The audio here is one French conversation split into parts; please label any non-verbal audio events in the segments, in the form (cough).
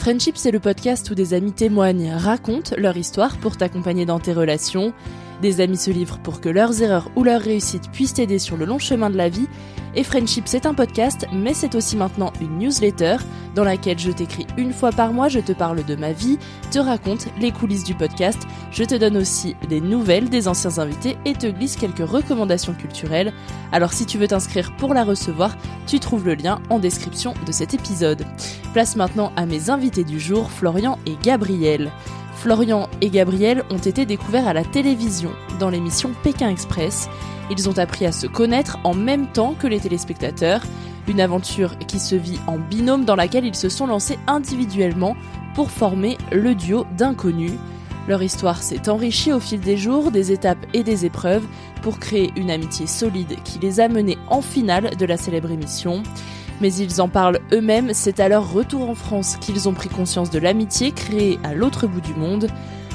Friendship, c'est le podcast où des amis témoignent, racontent leur histoire pour t'accompagner dans tes relations. Des amis se livrent pour que leurs erreurs ou leurs réussites puissent t'aider sur le long chemin de la vie. Et Friendship, c'est un podcast, mais c'est aussi maintenant une newsletter dans laquelle je t'écris une fois par mois, je te parle de ma vie, te raconte les coulisses du podcast, je te donne aussi des nouvelles des anciens invités et te glisse quelques recommandations culturelles. Alors si tu veux t'inscrire pour la recevoir, tu trouves le lien en description de cet épisode. Place maintenant à mes invités du jour, Florian et Gabriel. Florian et Gabriel ont été découverts à la télévision dans l'émission Pékin Express. Ils ont appris à se connaître en même temps que les téléspectateurs, une aventure qui se vit en binôme dans laquelle ils se sont lancés individuellement pour former le duo d'inconnus. Leur histoire s'est enrichie au fil des jours, des étapes et des épreuves pour créer une amitié solide qui les a menés en finale de la célèbre émission. Mais ils en parlent eux-mêmes, c'est à leur retour en France qu'ils ont pris conscience de l'amitié créée à l'autre bout du monde.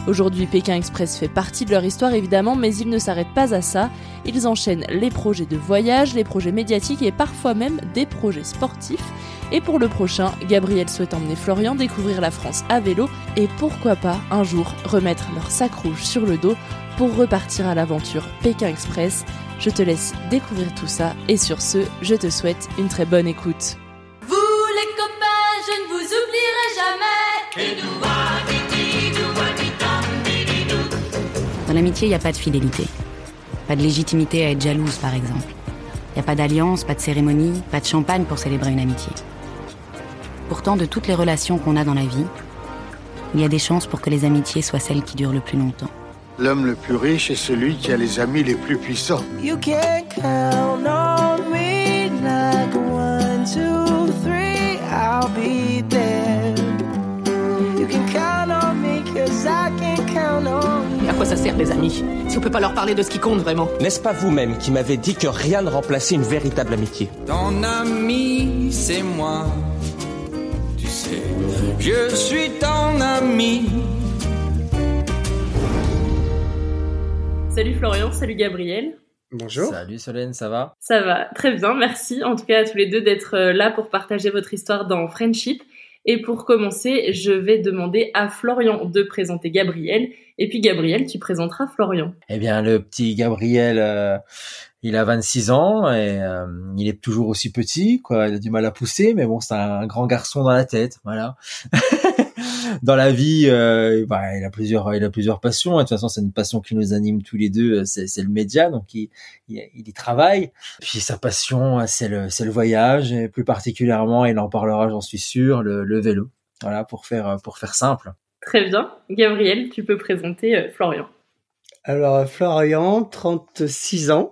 Aujourd'hui, Pékin Express fait partie de leur histoire évidemment, mais ils ne s'arrêtent pas à ça. Ils enchaînent les projets de voyage, les projets médiatiques et parfois même des projets sportifs. Et pour le prochain, Gabriel souhaite emmener Florian découvrir la France à vélo et pourquoi pas un jour remettre leur sac rouge sur le dos pour repartir à l'aventure Pékin Express. Je te laisse découvrir tout ça et sur ce, je te souhaite une très bonne écoute. Vous les copains, je ne vous oublierai jamais. Dans l'amitié, il n'y a pas de fidélité. Pas de légitimité à être jalouse, par exemple. Il n'y a pas d'alliance, pas de cérémonie, pas de champagne pour célébrer une amitié. Pourtant, de toutes les relations qu'on a dans la vie, il y a des chances pour que les amitiés soient celles qui durent le plus longtemps. L'homme le plus riche est celui qui a les amis les plus puissants. You can count on me like one, two, three, I'll be there. You can count on me cause I can count on you. À quoi ça sert les amis Si on peut pas leur parler de ce qui compte vraiment? N'est-ce pas vous-même qui m'avez dit que rien ne remplaçait une véritable amitié? Ton ami, c'est moi. Tu sais, je suis ton ami. Salut Florian, salut Gabriel. Bonjour. Salut Solène, ça va? Ça va très bien, merci en tout cas à tous les deux d'être euh, là pour partager votre histoire dans Friendship. Et pour commencer, je vais demander à Florian de présenter Gabriel. Et puis Gabriel, tu présenteras Florian. Eh bien, le petit Gabriel, euh, il a 26 ans et euh, il est toujours aussi petit, quoi. Il a du mal à pousser, mais bon, c'est un grand garçon dans la tête, voilà. (laughs) dans la vie, euh, bah, il a plusieurs, il a plusieurs passions. Et de toute façon, c'est une passion qui nous anime tous les deux. C'est, c'est le média, donc il, il, il y travaille. Puis sa passion, c'est le, c'est le voyage, et plus particulièrement, il en parlera, j'en suis sûr, le, le vélo. Voilà, pour faire, pour faire simple. Très bien. Gabriel, tu peux présenter euh, Florian. Alors Florian, 36 ans,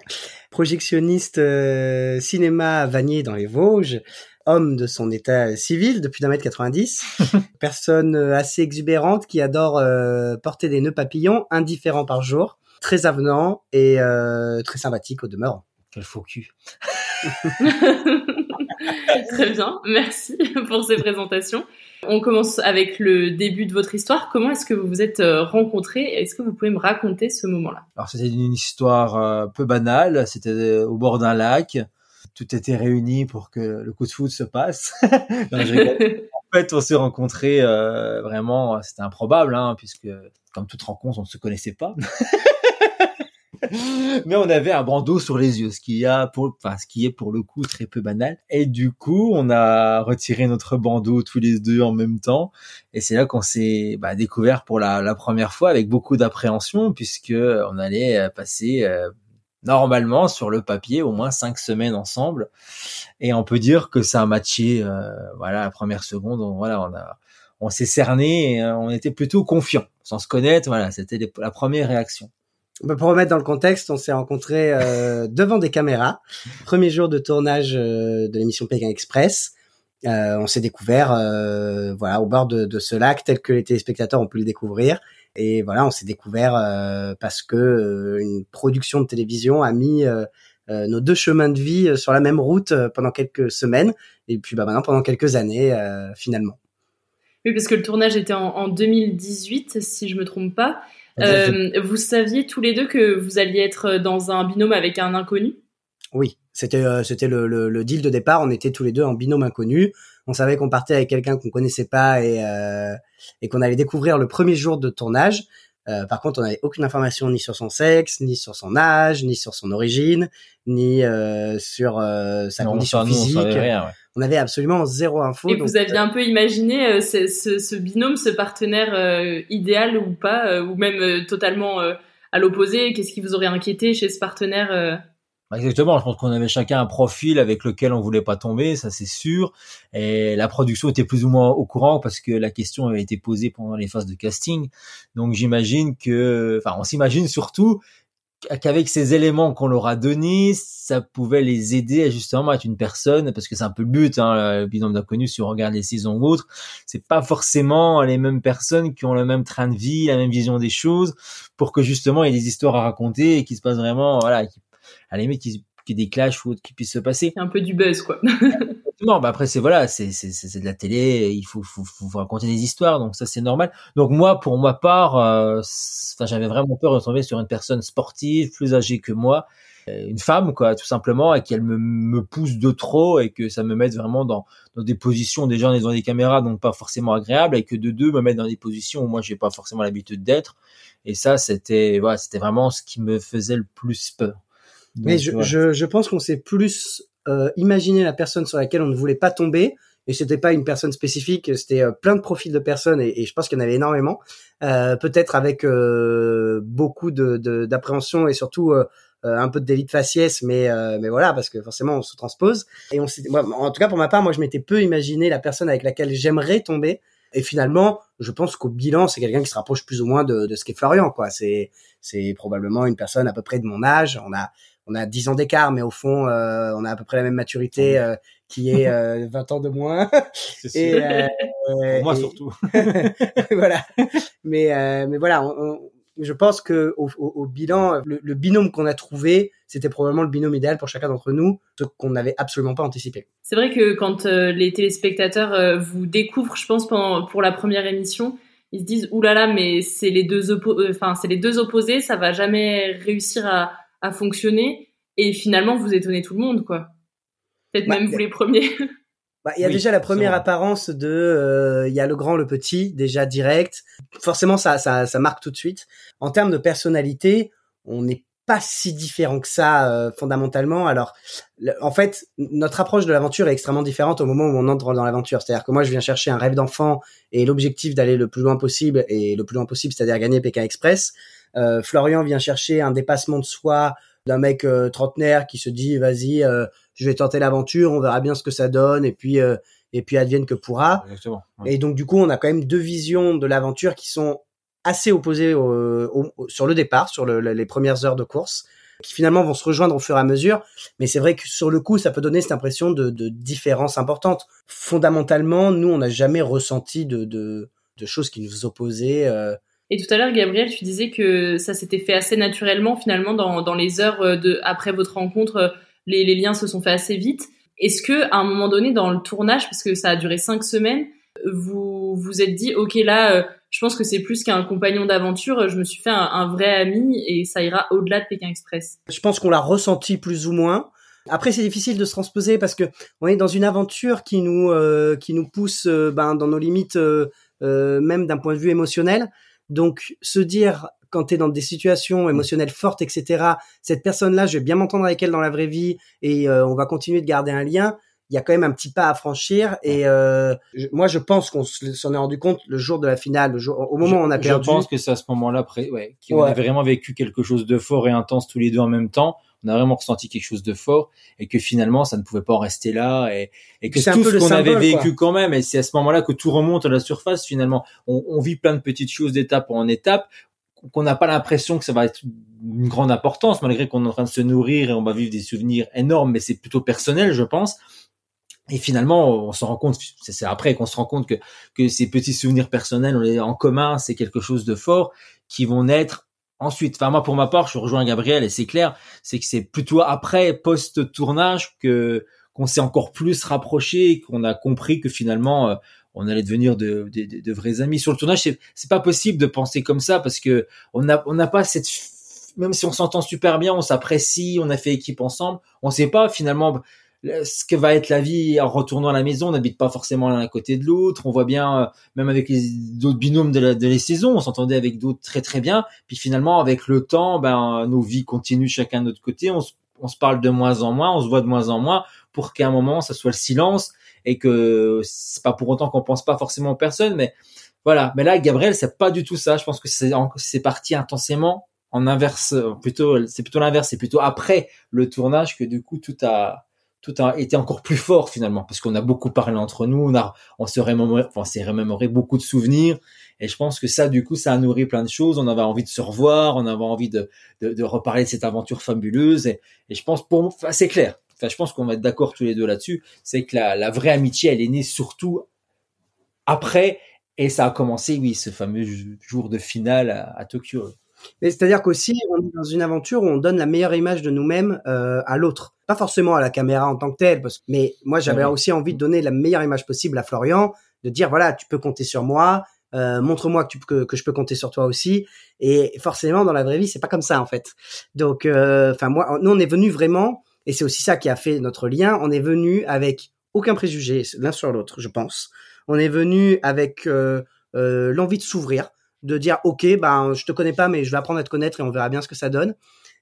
projectionniste euh, cinéma à Vanier dans les Vosges, homme de son état civil depuis d'un mètre 90, (laughs) personne euh, assez exubérante qui adore euh, porter des nœuds papillons, indifférent par jour, très avenant et euh, très sympathique au demeurant. Quel faux cul. (laughs) Très bien, merci pour ces présentations. On commence avec le début de votre histoire. Comment est-ce que vous vous êtes rencontrés? Est-ce que vous pouvez me raconter ce moment-là? Alors c'était une histoire euh, peu banale. C'était au bord d'un lac. Tout était réuni pour que le coup de foot se passe. (laughs) (laughs) en fait, on s'est rencontrés vraiment. C'était improbable, hein, puisque comme toute rencontre, on ne se connaissait pas. (laughs) mais on avait un bandeau sur les yeux, ce qui a pour, enfin, ce qui est pour le coup très peu banal. Et du coup, on a retiré notre bandeau tous les deux en même temps, et c'est là qu'on s'est bah, découvert pour la, la, première fois avec beaucoup d'appréhension, puisque on allait euh, passer euh, normalement sur le papier au moins cinq semaines ensemble, et on peut dire que ça a matché. Euh, voilà, la première seconde, on, voilà, on a on s'est cerné et on était plutôt confiant sans se connaître voilà c'était la première réaction bah, pour remettre dans le contexte, on s'est rencontrés euh, (laughs) devant des caméras. Premier jour de tournage euh, de l'émission Pékin Express. Euh, on s'est découvert euh, voilà au bord de, de, ce lac tel que les téléspectateurs ont pu le découvrir. Et voilà, on s'est découvert euh, parce que une production de télévision a mis nos deux chemins de vie sur la même route pendant quelques semaines et puis bah, maintenant pendant quelques années finalement. Oui, parce que le tournage était en, en 2018, si je me trompe pas. Euh, vous saviez tous les deux que vous alliez être dans un binôme avec un inconnu? Oui, c'était euh, c'était le, le, le, deal de départ. On était tous les deux en binôme inconnu. On savait qu'on partait avec quelqu'un qu'on connaissait pas et, euh, et qu'on allait découvrir le premier jour de tournage. Euh, par contre, on n'avait aucune information ni sur son sexe, ni sur son âge, ni sur son origine, ni euh, sur euh, sa condition physique. on, rien, on, avait absolument zéro info. Et vous aviez un peu imaginé ce, ce, ce, binôme, ce partenaire idéal ou pas, ou même totalement à l'opposé? Qu'est-ce qui vous aurait inquiété chez ce partenaire Exactement, je pense qu'on avait chacun un profil avec lequel on voulait pas tomber, ça c'est sûr. Et la production était plus ou moins au courant parce que la question avait été posée pendant les phases de casting. Donc j'imagine que, enfin, on s'imagine surtout qu'avec ces éléments qu'on leur a donnés, ça pouvait les aider à justement être une personne, parce que c'est un peu le but, hein, le binôme d'inconnus, si on regarde les saisons ou autres, c'est pas forcément les mêmes personnes qui ont le même train de vie, la même vision des choses, pour que justement il y ait des histoires à raconter et qui se passent vraiment, voilà, à la limite qu'il y ait des clashs ou autre qui puisse se passer. Un peu du buzz, quoi. (laughs) non, bah après c'est voilà, c'est c'est de la télé, il faut, faut, faut raconter des histoires, donc ça c'est normal. Donc moi, pour ma part, euh, j'avais vraiment peur de tomber sur une personne sportive, plus âgée que moi, euh, une femme quoi, tout simplement, et qu'elle me, me pousse de trop et que ça me mette vraiment dans dans des positions déjà est devant des caméras donc pas forcément agréables et que de deux me mettre dans des positions où moi j'ai pas forcément l'habitude d'être. Et ça c'était voilà, c'était vraiment ce qui me faisait le plus peur. Mais je, je, je, pense qu'on s'est plus euh, imaginé la personne sur laquelle on ne voulait pas tomber. Et c'était pas une personne spécifique, c'était euh, plein de profils de personnes et, et je pense qu'il y en avait énormément. Euh, Peut-être avec euh, beaucoup de d'appréhension et surtout euh, un peu de délit de faciès, mais mais voilà parce que forcément on se transpose. Et on moi, en tout cas pour ma part, moi je m'étais peu imaginé la personne avec laquelle j'aimerais tomber. Et finalement, je pense qu'au bilan, c'est quelqu'un qui se rapproche plus ou moins de, de ce qu'est Florian. Quoi. C'est c'est probablement une personne à peu près de mon âge. On a on a 10 ans d'écart, mais au fond, euh, on a à peu près la même maturité euh, qui est euh, (laughs) 20 ans de moins. et, euh, Pour moi surtout. (laughs) voilà. Mais euh, mais voilà, on, je pense que au, au, bilan, le, le binôme qu'on a trouvé, c'était probablement le binôme idéal pour chacun d'entre nous, ce qu'on n'avait absolument pas anticipé. C'est vrai que quand les téléspectateurs vous découvrent, je pense pendant, pour la première émission, ils se disent oulala, mais c'est les deux enfin c'est les deux opposés, ça va jamais réussir à à fonctionner et finalement vous étonnez tout le monde quoi. Peut-être bah, même vous les premiers. (laughs) Bah, il y a déjà la première apparence de euh, il y a le grand le petit déjà direct. Forcément ça ça ça marque tout de suite. En termes de personnalité, on n'est pas si différent que ça euh, fondamentalement. Alors en fait, notre approche de l'aventure est extrêmement différente au moment où on entre dans l'aventure. C'est-à-dire que moi je viens chercher un rêve d'enfant et l'objectif d'aller le plus loin possible et le plus loin possible, c'est-à-dire gagner Pékin Express. Euh, Florian vient chercher un dépassement de soi d'un mec euh, trentenaire qui se dit vas-y, euh, je vais tenter l'aventure, on verra bien ce que ça donne et puis et puis advienne que pourra. Et donc du coup, on a quand même deux visions de l'aventure qui sont assez opposées sur le départ, sur les premières heures de course, qui finalement vont se rejoindre au fur et à mesure. Mais c'est vrai que sur le coup, ça peut donner cette impression de, de différence importante. Fondamentalement, nous, on n'a jamais ressenti de, de, de, choses qui nous opposaient. Et tout à l'heure, Gabriel, tu disais que ça s'était fait assez naturellement finalement dans, dans les heures de après votre rencontre, les, les liens se sont faits assez vite. Est-ce que à un moment donné dans le tournage, parce que ça a duré cinq semaines, vous vous êtes dit ok là, euh, je pense que c'est plus qu'un compagnon d'aventure, je me suis fait un, vrai ami et ça ira au-delà de Pékin Express. Je pense qu'on l'a ressenti plus ou moins. Après, c'est difficile de se transposer parce que on est dans une aventure qui nous euh, qui nous pousse euh, ben, dans nos limites, euh, euh, même d'un point de vue émotionnel. Donc, se dire quand tu es dans des situations émotionnelles fortes, etc., cette personne-là, je vais bien m'entendre avec elle dans la vraie vie et on va continuer de garder un lien. Il y a quand même un petit pas à franchir et moi, je pense qu'on s'en est rendu compte le jour de la finale, le jour, au moment je, où on a perdu. Je pense que c'est à ce moment-là, ouais, qu'on ouais. a vraiment vécu quelque chose de fort et intense tous les deux en même temps on a vraiment ressenti quelque chose de fort et que finalement ça ne pouvait pas en rester là et, et que tout ce qu'on avait vécu quoi. quand même et c'est à ce moment-là que tout remonte à la surface finalement on, on vit plein de petites choses d'étape en étape qu'on n'a pas l'impression que ça va être une grande importance malgré qu'on est en train de se nourrir et on va vivre des souvenirs énormes mais c'est plutôt personnel je pense et finalement, on se rend compte, c'est après qu'on se rend compte que, que ces petits souvenirs personnels, on les en commun, c'est quelque chose de fort, qui vont naître Ensuite, enfin moi pour ma part, je rejoins Gabriel et c'est clair, c'est que c'est plutôt après post tournage que qu'on s'est encore plus rapproché, qu'on a compris que finalement euh, on allait devenir de, vrais amis. Sur le tournage, c'est pas possible de penser comme ça parce que on a on n'a pas cette même si on s'entend super bien, on s'apprécie, on a fait équipe ensemble, on sait pas finalement ce que va être la vie en retournant à la maison. On n'habite pas forcément l'un à côté de l'autre. On voit bien, euh, même avec les d'autres binômes de, la, de les saisons, on s'entendait avec d'autres très très bien. Puis finalement, avec le temps, ben nos vies continuent chacun de notre côté. On, on se parle de moins en moins, on se voit de moins en moins, pour qu'à un moment, ça soit le silence et que c'est pas pour autant qu'on pense pas forcément aux personnes, mais voilà. Mais là, Gabriel, c'est pas du tout ça. Je pense que c'est c'est parti intensément en inverse, plutôt c'est plutôt l'inverse, c'est plutôt après le tournage que du coup tout a tout a été encore plus fort finalement parce qu'on a beaucoup parlé entre nous, on a on s'est remémoré, enfin, remémoré beaucoup de souvenirs et je pense que ça du coup ça a nourri plein de choses. On avait envie de se revoir, on avait envie de de, de reparler de cette aventure fabuleuse et, et je pense pour enfin, c'est clair. Enfin, je pense qu'on va être d'accord tous les deux là-dessus. C'est que la, la vraie amitié elle est née surtout après et ça a commencé oui ce fameux jour de finale à Tokyo. Mais c'est-à-dire qu'aussi, on est dans une aventure où on donne la meilleure image de nous-mêmes euh, à l'autre. Pas forcément à la caméra en tant que telle, parce que, mais moi j'avais aussi envie de donner la meilleure image possible à Florian, de dire voilà, tu peux compter sur moi, euh, montre-moi que, tu, que, que je peux compter sur toi aussi. Et forcément, dans la vraie vie, c'est pas comme ça en fait. Donc, euh, enfin moi, nous on est venu vraiment, et c'est aussi ça qui a fait notre lien. On est venu avec aucun préjugé l'un sur l'autre, je pense. On est venu avec euh, euh, l'envie de s'ouvrir de dire ok ben je te connais pas mais je vais apprendre à te connaître et on verra bien ce que ça donne.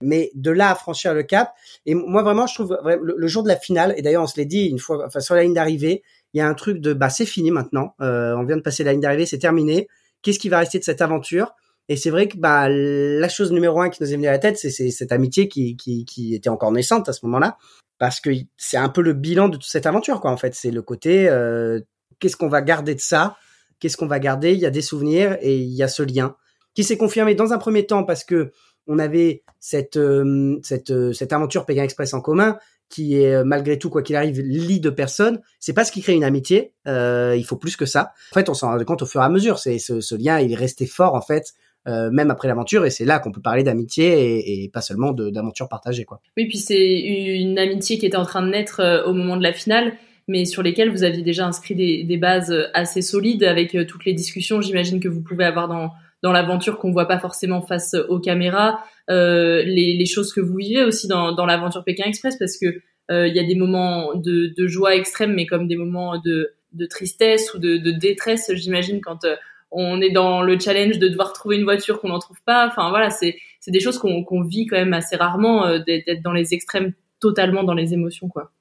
Mais de là à franchir le cap et moi vraiment je trouve le, jour de la finale et d'ailleurs on se l'est dit une fois enfin sur la ligne d'arrivée il y a un truc de bah c'est fini maintenant euh, on vient de passer la ligne d'arrivée c'est terminé. Qu'est-ce qui va rester de cette aventure? Et c'est vrai que bah la chose numéro un qui nous est venue à la tête c'est cette amitié qui, qui qui était encore naissante à ce moment-là parce que c'est un peu le bilan de toute cette aventure quoi en fait. C'est le côté euh, qu'est-ce qu'on va garder de ça? Qu'est-ce qu'on va garder? Il y a des souvenirs et il y a ce lien qui s'est confirmé dans un premier temps parce que on avait cette euh, cette euh, cette aventure Pékin Express en commun qui est euh, malgré tout quoi qu'il arrive lit de personnes. C'est pas ce qui crée une amitié. Il faut plus que ça. En fait, on s'en rend compte au fur et à mesure. C'est ce, lien, il est resté fort en fait. Même après l'aventure, et c'est là qu'on peut parler d'amitié et, et, pas seulement d'aventure partagée, quoi. Oui, puis c'est une amitié qui était en train de naître au moment de la finale, mais sur lesquels vous aviez déjà inscrit des, des bases assez solides avec euh, toutes les discussions, j'imagine que vous pouvez avoir dans dans l'aventure qu'on voit pas forcément face aux caméras, euh, les, les, choses que vous vivez aussi dans, dans l'aventure Pékin Express, parce que euh, il y a des moments de, de, joie extrême, mais comme des moments de, de tristesse ou de, de détresse, j'imagine, quand euh, on est dans le challenge de devoir trouver une voiture qu'on n'en trouve pas. Enfin voilà, c'est des choses qu'on qu'on vit quand même assez rarement, euh, d'être dans les extrêmes, totalement dans les émotions, quoi.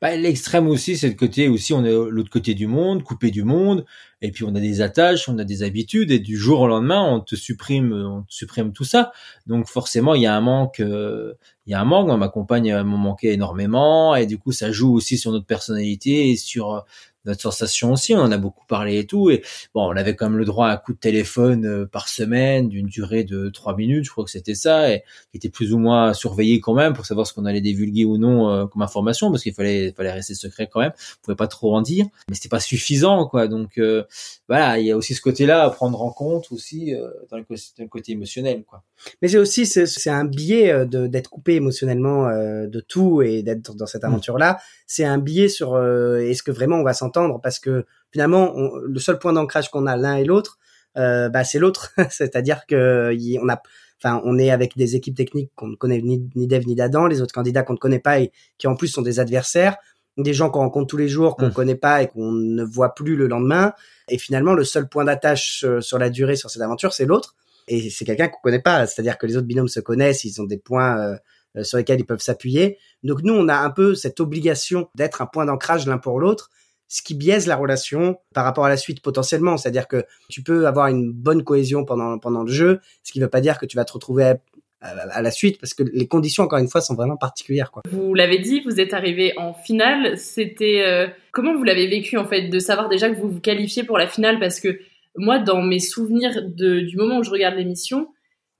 Bah, l'extrême aussi, c'est le côté aussi, on est l'autre côté du monde, coupé du monde, et puis on a des attaches, on a des habitudes, et du jour au lendemain, on te supprime, on te supprime tout ça. Donc forcément, il y a un manque, euh, il y a un manque. Ma compagne m'a manqué énormément, et du coup, ça joue aussi sur notre personnalité et sur notre sensation aussi. On en a beaucoup parlé et tout. Et bon, on avait quand même le droit à un coup de téléphone euh, par semaine d'une durée de trois minutes, je crois que c'était ça, et qui était plus ou moins surveillé quand même pour savoir ce qu'on allait divulguer ou non euh, comme information, parce qu'il fallait, fallait rester secret quand même. On pouvait pas trop en dire, mais c'était pas suffisant, quoi. Donc euh, voilà, il y a aussi ce côté-là à prendre en compte aussi dans, le, dans, le, côté émotionnel, quoi. Mais c'est aussi c'est un biais d'être coupé émotionnellement de tout et d'être dans cette mmh. aventure-là. C'est un biais sur est-ce que vraiment on va s'en parce que finalement le seul point d'ancrage qu'on a l'un et l'autre euh, bah c'est l'autre. (laughs) C'est-à-dire que on a enfin on est avec des équipes techniques qu'on ne connaît ni, ni d'Eve ni d'Adam les autres candidats qu'on ne connaît pas et qui en plus sont des adversaires des gens qu'on rencontre tous les jours qu'on ne mmh. connaît pas et qu'on ne voit plus le lendemain. Et finalement le seul point d'attache euh, sur la durée sur cette aventure c'est l'autre. Et c'est quelqu'un qu'on connaît pas. C'est-à-dire que les autres binômes se connaissent ils ont des points euh, sur lesquels ils peuvent s'appuyer. Donc nous on a un peu cette obligation d'être un point d'ancrage l'un pour l'autre ce qui biaise la relation par rapport à la suite potentiellement. C'est-à-dire que tu peux avoir une bonne cohésion pendant pendant le jeu, ce qui ne veut pas dire que tu vas te retrouver à, la suite parce que les conditions encore une fois sont vraiment particulières quoi. Vous l'avez dit, vous êtes arrivé en finale, c'était euh, comment vous l'avez vécu en fait de savoir déjà que vous vous qualifiez pour la finale? Parce que moi dans mes souvenirs de, du moment où je regarde l'émission,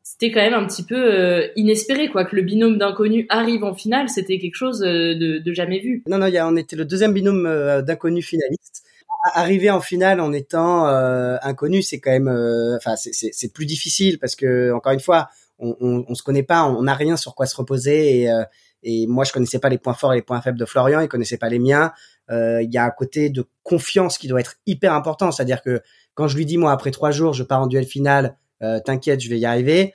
c'était quand même un petit peu euh, inespéré quoi que le binôme d'inconnus arrive en finale. C'était quelque chose euh, de, jamais vu. Non non on était le deuxième binôme euh, d'inconnus finalistes arriver en finale en étant inconnu c'est quand même enfin c'est plus difficile parce que encore une fois on, on, on se connaît pas on n'a rien sur quoi se reposer et, et moi je connaissais pas les points forts et les points faibles de Florian il connaissait pas les miens. Il y a un côté de confiance qui doit être hyper important. C'est à dire que quand je lui dis moi après trois jours je pars en duel final euh, t'inquiète, je vais y arriver.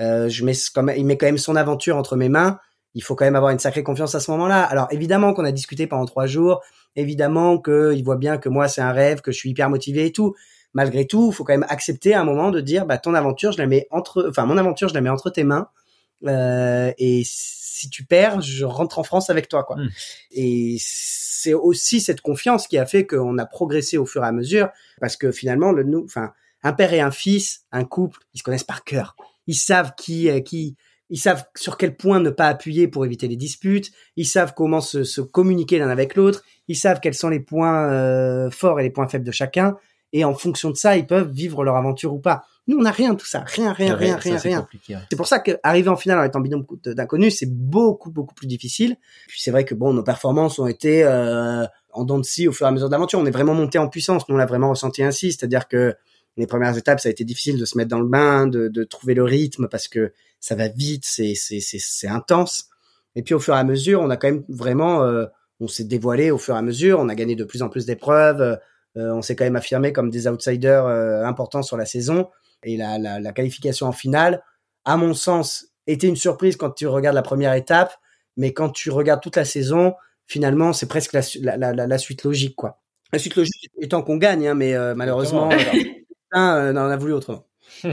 Euh, je mets il met quand même son aventure entre mes mains. Il faut quand même avoir une sacrée confiance à ce moment-là. Alors évidemment qu'on a discuté pendant trois jours, évidemment qu'il voit bien que moi c'est un rêve, que je suis hyper motivé et tout. Malgré tout, il faut quand même accepter à un moment de dire, bah ton aventure, je la mets entre, enfin mon aventure, je la mets entre tes mains. Euh, et si tu perds, je rentre en France avec toi, quoi. Mmh. Et c'est aussi cette confiance qui a fait qu'on a progressé au fur et à mesure, parce que finalement, le nous, enfin, un père et un fils, un couple, ils se connaissent par cœur. Ils savent qui, qui, ils savent sur quel point ne pas appuyer pour éviter les disputes. Ils savent comment se, se communiquer l'un avec l'autre. Ils savent quels sont les points euh, forts et les points faibles de chacun. Et en fonction de ça, ils peuvent vivre leur aventure ou pas. Nous, on n'a rien de tout ça. Rien, rien, rien, rien, rien. C'est pour ça qu'arriver en finale en étant binôme d'inconnus, c'est beaucoup, beaucoup plus difficile. Puis c'est vrai que bon, nos performances ont été euh, en dents de scie au fur et à mesure de l'aventure. On est vraiment monté en puissance. Nous, on l'a vraiment ressenti ainsi. C'est-à-dire que les premières étapes, ça a été difficile de se mettre dans le bain, de, de trouver le rythme parce que ça va vite, c'est c'est c'est intense. Et puis au fur et à mesure, on a quand même vraiment, euh, on s'est dévoilé au fur et à mesure, on a gagné de plus en plus d'épreuves, euh, on s'est quand même affirmé comme des outsiders euh, importants sur la saison. Et la, la, la, qualification en finale, à mon sens, était une surprise quand tu regardes la première étape, mais quand tu regardes toute la saison, finalement, c'est presque la, la, la, suite logique, quoi. La suite logique étant qu'on gagne, hein, mais malheureusement. Euh, on a voulu autrement. (laughs)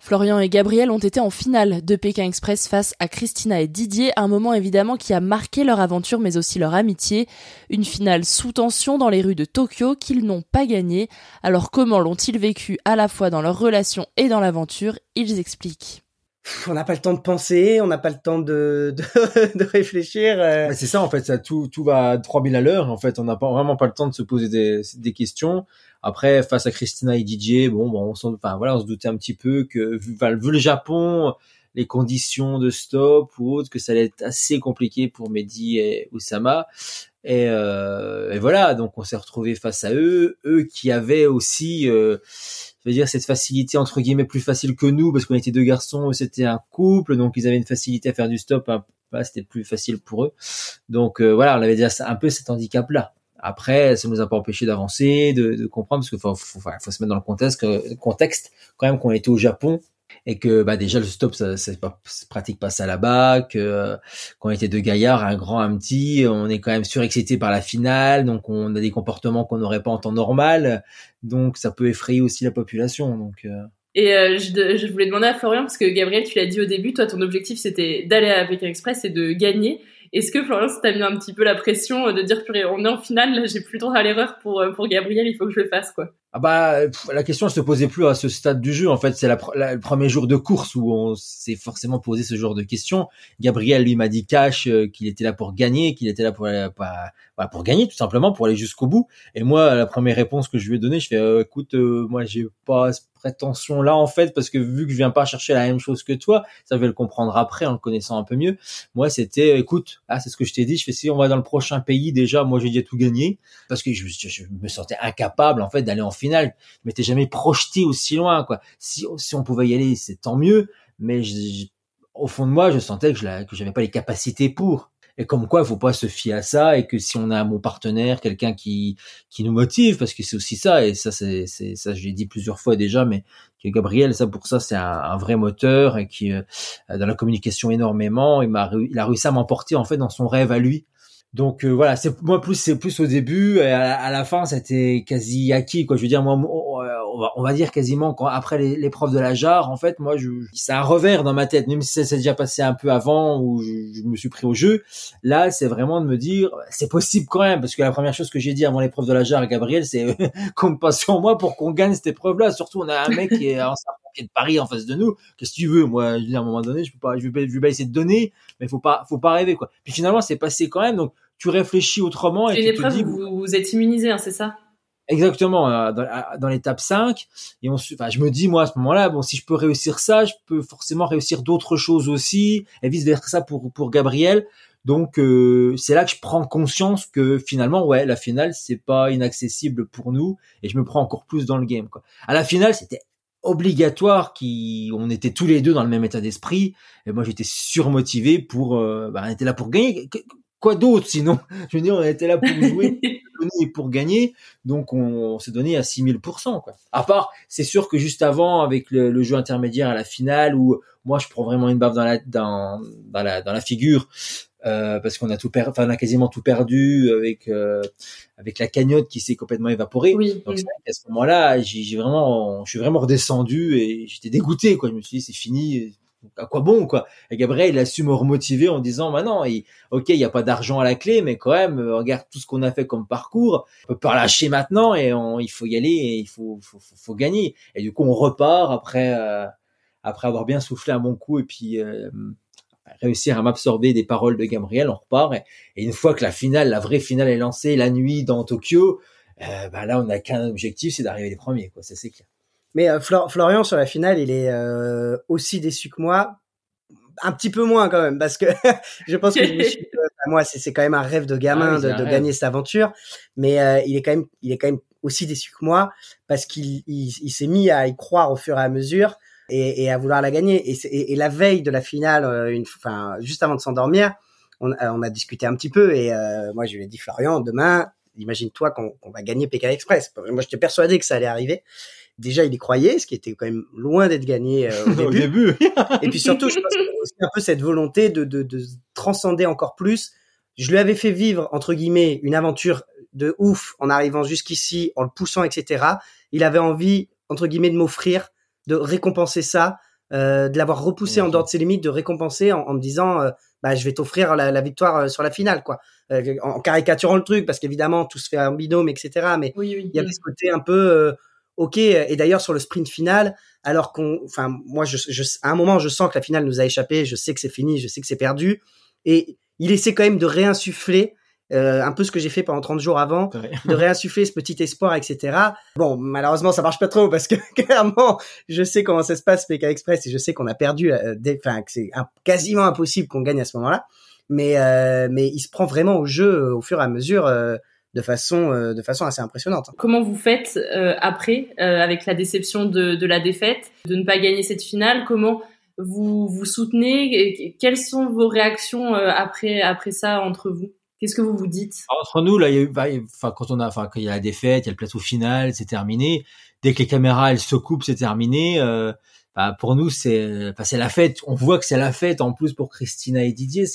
Florian et Gabriel ont été en finale de Pékin Express face à Christina et Didier, un moment évidemment qui a marqué leur aventure mais aussi leur amitié. Une finale sous tension dans les rues de Tokyo qu'ils n'ont pas gagnée. Alors comment l'ont-ils vécu à la fois dans leur relation et dans l'aventure? Ils expliquent on n'a pas le temps de penser, on n'a pas le temps de, de, (laughs) réfléchir. Euh. C'est ça en fait, ça tout tout va à 3000 à l'heure. En fait, on n'a pas vraiment pas le temps de se poser des, des questions. Après, face à Christina et DJ, bon, bon, on, enfin, voilà, on se doutait un petit peu que, vu, vu le Japon, les conditions de stop ou autre, que ça allait être assez compliqué pour Mehdi et Oussama. Et, euh, et voilà, donc on s'est retrouvé face à eux, eux qui avaient aussi, euh, je veux dire, cette facilité entre guillemets plus facile que nous parce qu'on était deux garçons, c'était un couple, donc ils avaient une facilité à faire du stop, hein, c'était plus facile pour eux. Donc euh, voilà, on avait déjà un peu cet handicap là. Après, ça nous a pas empêché d'avancer, de, comprendre, parce qu'il faut, se mettre dans le contexte, contexte quand même qu'on était au Japon et que bah déjà le stop ça pas pratique pas ça là-bas que qu'on était deux gaillards un grand un petit on est quand même surexcité par la finale donc on a des comportements qu'on n'aurait pas en temps normal. Donc ça peut effrayer aussi la population donc euh. et euh, je, je, voulais demander à Florian parce que Gabriel tu l'as dit au début toi ton objectif c'était d'aller à Pékin Express et de gagner. Est-ce que Florian, ça t'a mis un petit peu la pression de dire, purée, on est en finale, là, j'ai plus le droit à l'erreur pour, euh, pour Gabriel, il faut que je le fasse, quoi? Ah bah la question ne se posait plus à ce stade du jeu en fait. C'est le premier jour de course où on s'est forcément posé ce genre de questions. Gabriel lui m'a dit cash euh, qu'il était là pour gagner qu'il était là pour bah, pour gagner tout simplement pour aller jusqu'au bout. Et moi la première réponse que je lui ai donnée je fais euh, écoute euh, moi j'ai pas prétention là en fait parce que vu que je viens pas chercher la même chose que toi ça je vais le comprendre après en le connaissant un peu mieux. Moi c'était écoute ah c'est ce que je t'ai dit je fais si on va dans le prochain pays déjà moi j'ai déjà tout gagné. Parce que je, je, me sentais incapable en fait d'aller en finale. Je m'étais jamais projeté aussi loin quoi. Si si on pouvait y aller c'est tant mieux. Mais au fond de moi je sentais que je que j'avais pas les capacités pour. Et comme quoi il faut pas se fier à ça et que si on a un bon partenaire, quelqu'un qui qui nous motive parce que c'est aussi ça et ça c'est ça je l'ai dit plusieurs fois déjà mais que Gabriel ça pour ça c'est un, un, vrai moteur et qui euh, dans la communication énormément. Il m'a il a réussi à m'emporter en fait dans son rêve à lui donc euh, voilà, c'est moi plus c'est plus au début et à, la fin c'était quasi acquis quoi. Je veux dire moi on va, on va dire quasiment quand après l'épreuve de la jarre en fait moi je c'est un revers dans ma tête même si ça s'est déjà passé un peu avant où je, me suis pris au jeu. Là c'est vraiment de me dire c'est possible quand même parce que la première chose que j'ai dit avant l'épreuve de la jarre Gabriel c'est (laughs) compte pas sur moi pour qu'on gagne cette épreuve là. Surtout on a un mec qui est en de Paris en face de nous. Qu'est-ce que tu veux Moi, à un moment donné, je peux pas, je vais, je vais essayer de donner, mais faut pas, faut pas rêver quoi. Puis finalement, c'est passé quand même. Donc, tu réfléchis autrement et tu une épreuve te dis, vous, vous êtes immunisé, hein, c'est ça? Exactement, euh, dans, dans l'étape 5. Et on, enfin, je me dis, moi, à ce moment-là, bon, si je peux réussir ça, je peux forcément réussir d'autres choses aussi, et vice versa pour, pour Gabriel. Donc, euh, c'est là que je prends conscience que finalement, ouais, la finale, c'est pas inaccessible pour nous, et je me prends encore plus dans le game, quoi. À la finale, c'était obligatoire qui on était tous les deux dans le même état d'esprit. Et moi j'étais surmotivé pour euh, bah, on était là pour gagner. Quoi d'autre sinon? (laughs) Je veux dire on était là pour jouer (laughs) et pour gagner. Donc on, s'est donné à 6000% quoi. À part c'est sûr que juste avant avec le, jeu intermédiaire à la finale où moi je prends vraiment une baffe dans la dans, dans la dans la figure euh, parce qu'on a tout perdu, enfin on a quasiment tout perdu avec euh, avec la cagnotte qui s'est complètement évaporée. Oui, Donc à ce moment-là, j'ai vraiment, je suis vraiment redescendu et j'étais dégoûté quoi. Je me suis dit c'est fini, à quoi bon quoi? Et Gabriel il a su me remotiver en disant bah non, ok il y a pas d'argent à la clé, mais quand même regarde tout ce qu'on a fait comme parcours, on peut pas lâcher maintenant et il faut y aller et il faut faut, faut, faut gagner. Et du coup on repart après euh, après avoir bien soufflé un bon coup et puis réussir à m'absorber des paroles de Gabriel, on repart. Et, une fois que la finale, la vraie finale est lancée, la nuit dans Tokyo, euh, bah là, on n'a qu'un objectif, c'est d'arriver les premiers, quoi. Ça, c'est clair. Mais euh, Florian, sur la finale, il est euh, aussi déçu que moi. Un petit peu moins quand même, parce que (laughs) je pense que je me suis, moi, c'est quand même un rêve de gamin ah de, de gagner cette aventure. Mais euh, il est quand même, il est quand même aussi déçu que moi, parce qu'il il, il s'est mis à y croire au fur et à mesure et, et à vouloir la gagner. Et, et, la veille de la finale, euh, une, enfin juste avant de s'endormir, on, euh, on, a discuté un petit peu et euh, moi je lui ai dit Florian, demain, imagine-toi qu'on va gagner Pékin Express. Moi j'étais persuadé que ça allait arriver. Déjà il y croyait, ce qui était quand même loin d'être gagné (laughs) au début. (laughs) et puis surtout, je pense que aussi un peu cette volonté de, de, de transcender encore plus. Je lui avais fait vivre entre guillemets une aventure de ouf en arrivant jusqu'ici, en le poussant, etc. Il avait envie entre guillemets de m'offrir de récompenser ça, euh, de l'avoir repoussé en dehors de ses limites, de récompenser en, me disant, euh, bah, je vais t'offrir la, victoire euh, sur la finale, quoi. en, caricaturant le truc, parce qu'évidemment, tout se fait en binôme, etc. Mais il y a ce côté un peu, ok. Et d'ailleurs, sur le sprint final, alors qu'on, enfin, moi, je, à un moment, je sens que la finale nous a échappé, je sais que c'est fini, je sais que c'est perdu. Et il essaie quand même de réinsuffler euh, un peu ce que j'ai fait pendant 30 jours avant, de réinsuffler ce petit espoir, etc. Bon, malheureusement, ça marche pas trop parce que (laughs) clairement, je sais comment ça se passe PK Express et je sais qu'on a perdu, euh, enfin, que c'est quasiment impossible qu'on gagne à ce moment-là. Mais euh, mais il se prend vraiment au jeu euh, au fur et à mesure. de façon de façon assez impressionnante. Comment vous faites après avec la déception de, de la défaite, de ne pas gagner cette finale? Comment vous vous soutenez? Quelles sont vos réactions après après ça entre vous? Qu'est-ce que vous vous dites? Entre nous, là, il y a eu, bah, quand on a, enfin, quand il y a la défaite, il y a le plateau final, c'est terminé. Dès que les caméras elles se coupent, c'est terminé. Euh, bah, pour nous, c'est, c'est la fête. On voit que c'est la fête en plus pour Christina et Didier,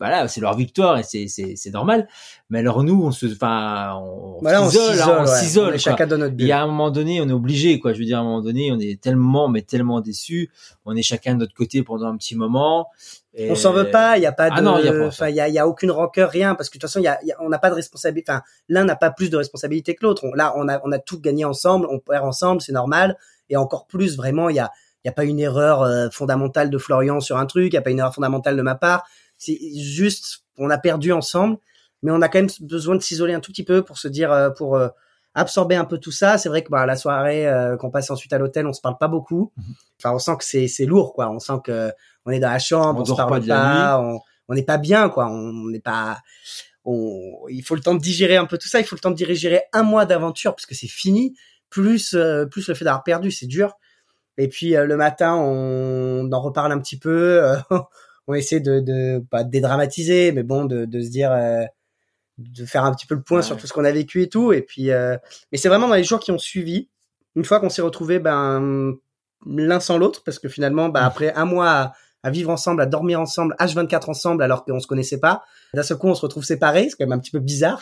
voilà, c'est leur victoire et c'est c'est c'est normal. Mais alors nous, on se, enfin, on Voilà, on s'isole, hein, on s'isole. Chacun dans notre Il y a un moment donné, on est obligé, quoi. Je veux dire, à un moment donné, on est tellement, mais tellement déçus. On est chacun de notre côté pendant un petit moment. Et- On s'en veut pas, il y a pas de, Ah non, il y a pas enfin, il y a, il y a aucune rancœur, rien, parce que de toute façon, y a, y a- on n'a pas de responsabilité, enfin, l'un n'a pas plus de responsabilité que l'autre. Là, on a, on a tout gagné ensemble, on perd ensemble, c'est normal, et encore plus, vraiment, il y a, il y a pas une erreur euh, fondamentale de Florian sur un truc, il y a pas une erreur fondamentale de ma part. C'est juste, on a perdu ensemble, mais on a quand même besoin de s'isoler un tout petit peu pour se dire, euh, pour euh, absorber un peu tout ça. C'est vrai que bah, la soirée euh, qu'on passe ensuite à l'hôtel, on se parle pas beaucoup. Mhm. Enfin, on sent que c'est c'est lourd, quoi. On sent que on est dans la chambre, On on, se parle pas pas, on on n'est pas bien, quoi. On n'est pas, on, il faut le temps de digérer un peu tout ça. Il faut le temps de digérer un mois d'aventure parce que c'est fini. Plus euh, plus le fait d'avoir perdu, c'est dur. Et puis euh, le matin, on en reparle un petit peu. On essaie de, de pas de dédramatiser, mais bon, de, de se dire, euh, de faire un petit peu le point Ouais. sur tout ce qu'on a vécu et tout. Et puis, euh, mais c'est vraiment dans les jours qui ont suivi, une fois qu'on s'est retrouvés, ben l'un sans l'autre, parce que finalement, Mmh. bah, après un mois à, à vivre ensemble, à dormir ensemble, H24 ensemble, alors qu'on se connaissait pas, d'un seul coup, on se retrouve séparés, c'est quand même un petit peu bizarre.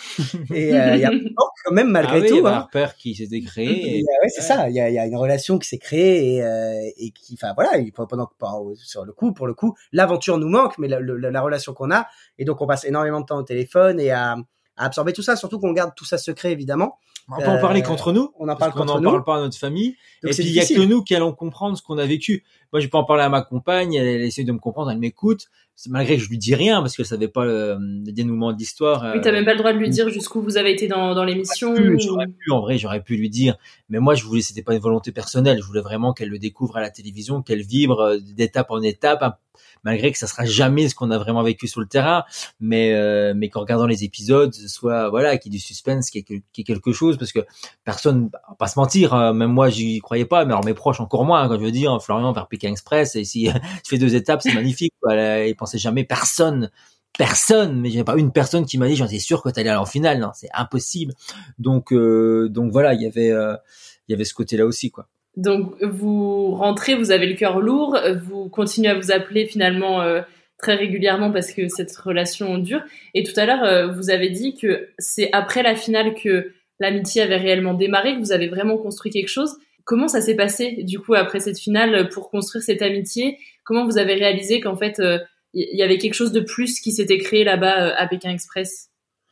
Et euh, il y a (laughs) quand même malgré ah oui, tout. il y hein. un repère qui s'était créé. Et, et- euh, ouais, c'est ça. Il y a, il y a une relation qui s'est créée et, euh, et qui, enfin voilà, il faut pendant sur le coup, pour le coup, l'aventure nous manque, mais la, la relation qu'on a, et donc on passe énormément de temps au téléphone et à, à absorber tout ça. Surtout qu'on garde tout ça secret, évidemment. On peut en parler Euh, qu'entre nous. On en parle qu'on qu'entre n'en nous. parle pas à notre famille. Donc et puis il y a que nous qui allons comprendre ce qu'on a vécu. Moi, je peux en parler à ma compagne, elle, elle essaie de me comprendre, elle m'écoute. Malgré que je lui dis rien parce qu'elle savait pas le, le dénouement de l'histoire. Oui, t'as euh, même pas le droit de lui dire jusqu'où vous avez été dans, dans l'émission. j'aurais pu, en vrai, j'aurais pu lui dire. Mais moi, je voulais, c'était pas une volonté personnelle. Je voulais vraiment qu'elle le découvre à la télévision, qu'elle vibre euh, d'étape en étape, hein, malgré que ça sera jamais ce qu'on a vraiment vécu sur le terrain. Mais, euh, mais qu'en regardant les épisodes, ce soit, voilà, qu'il y ait du suspense, qu'il y ait, qu'il y ait quelque chose, parce que personne, on va pas se mentir, même moi, j'y croyais pas, mais alors mes proches encore moins, hein, quand je veux dire, Florian vers Pékin Express, et si tu (laughs) fais deux étapes, c'est magnifique, quoi. Il pensait jamais personne, personne, mais j'avais pas une personne qui m'a dit, j'en étais sûr que t'allais aller en finale, non, c'est impossible. Donc, euh, donc voilà, il y avait, euh, il y avait ce côté-là aussi, quoi. Donc vous rentrez, vous avez le cœur lourd, vous continuez à vous appeler finalement euh, très régulièrement parce que cette relation dure. Et tout à l'heure, euh, vous avez dit que c'est après la finale que l'amitié avait réellement démarré, que vous avez vraiment construit quelque chose. Comment ça s'est passé du coup après cette finale pour construire cette amitié? Comment vous avez réalisé qu'en fait euh, il y avait quelque chose de plus qui s'était créé là-bas euh, à Pékin Express?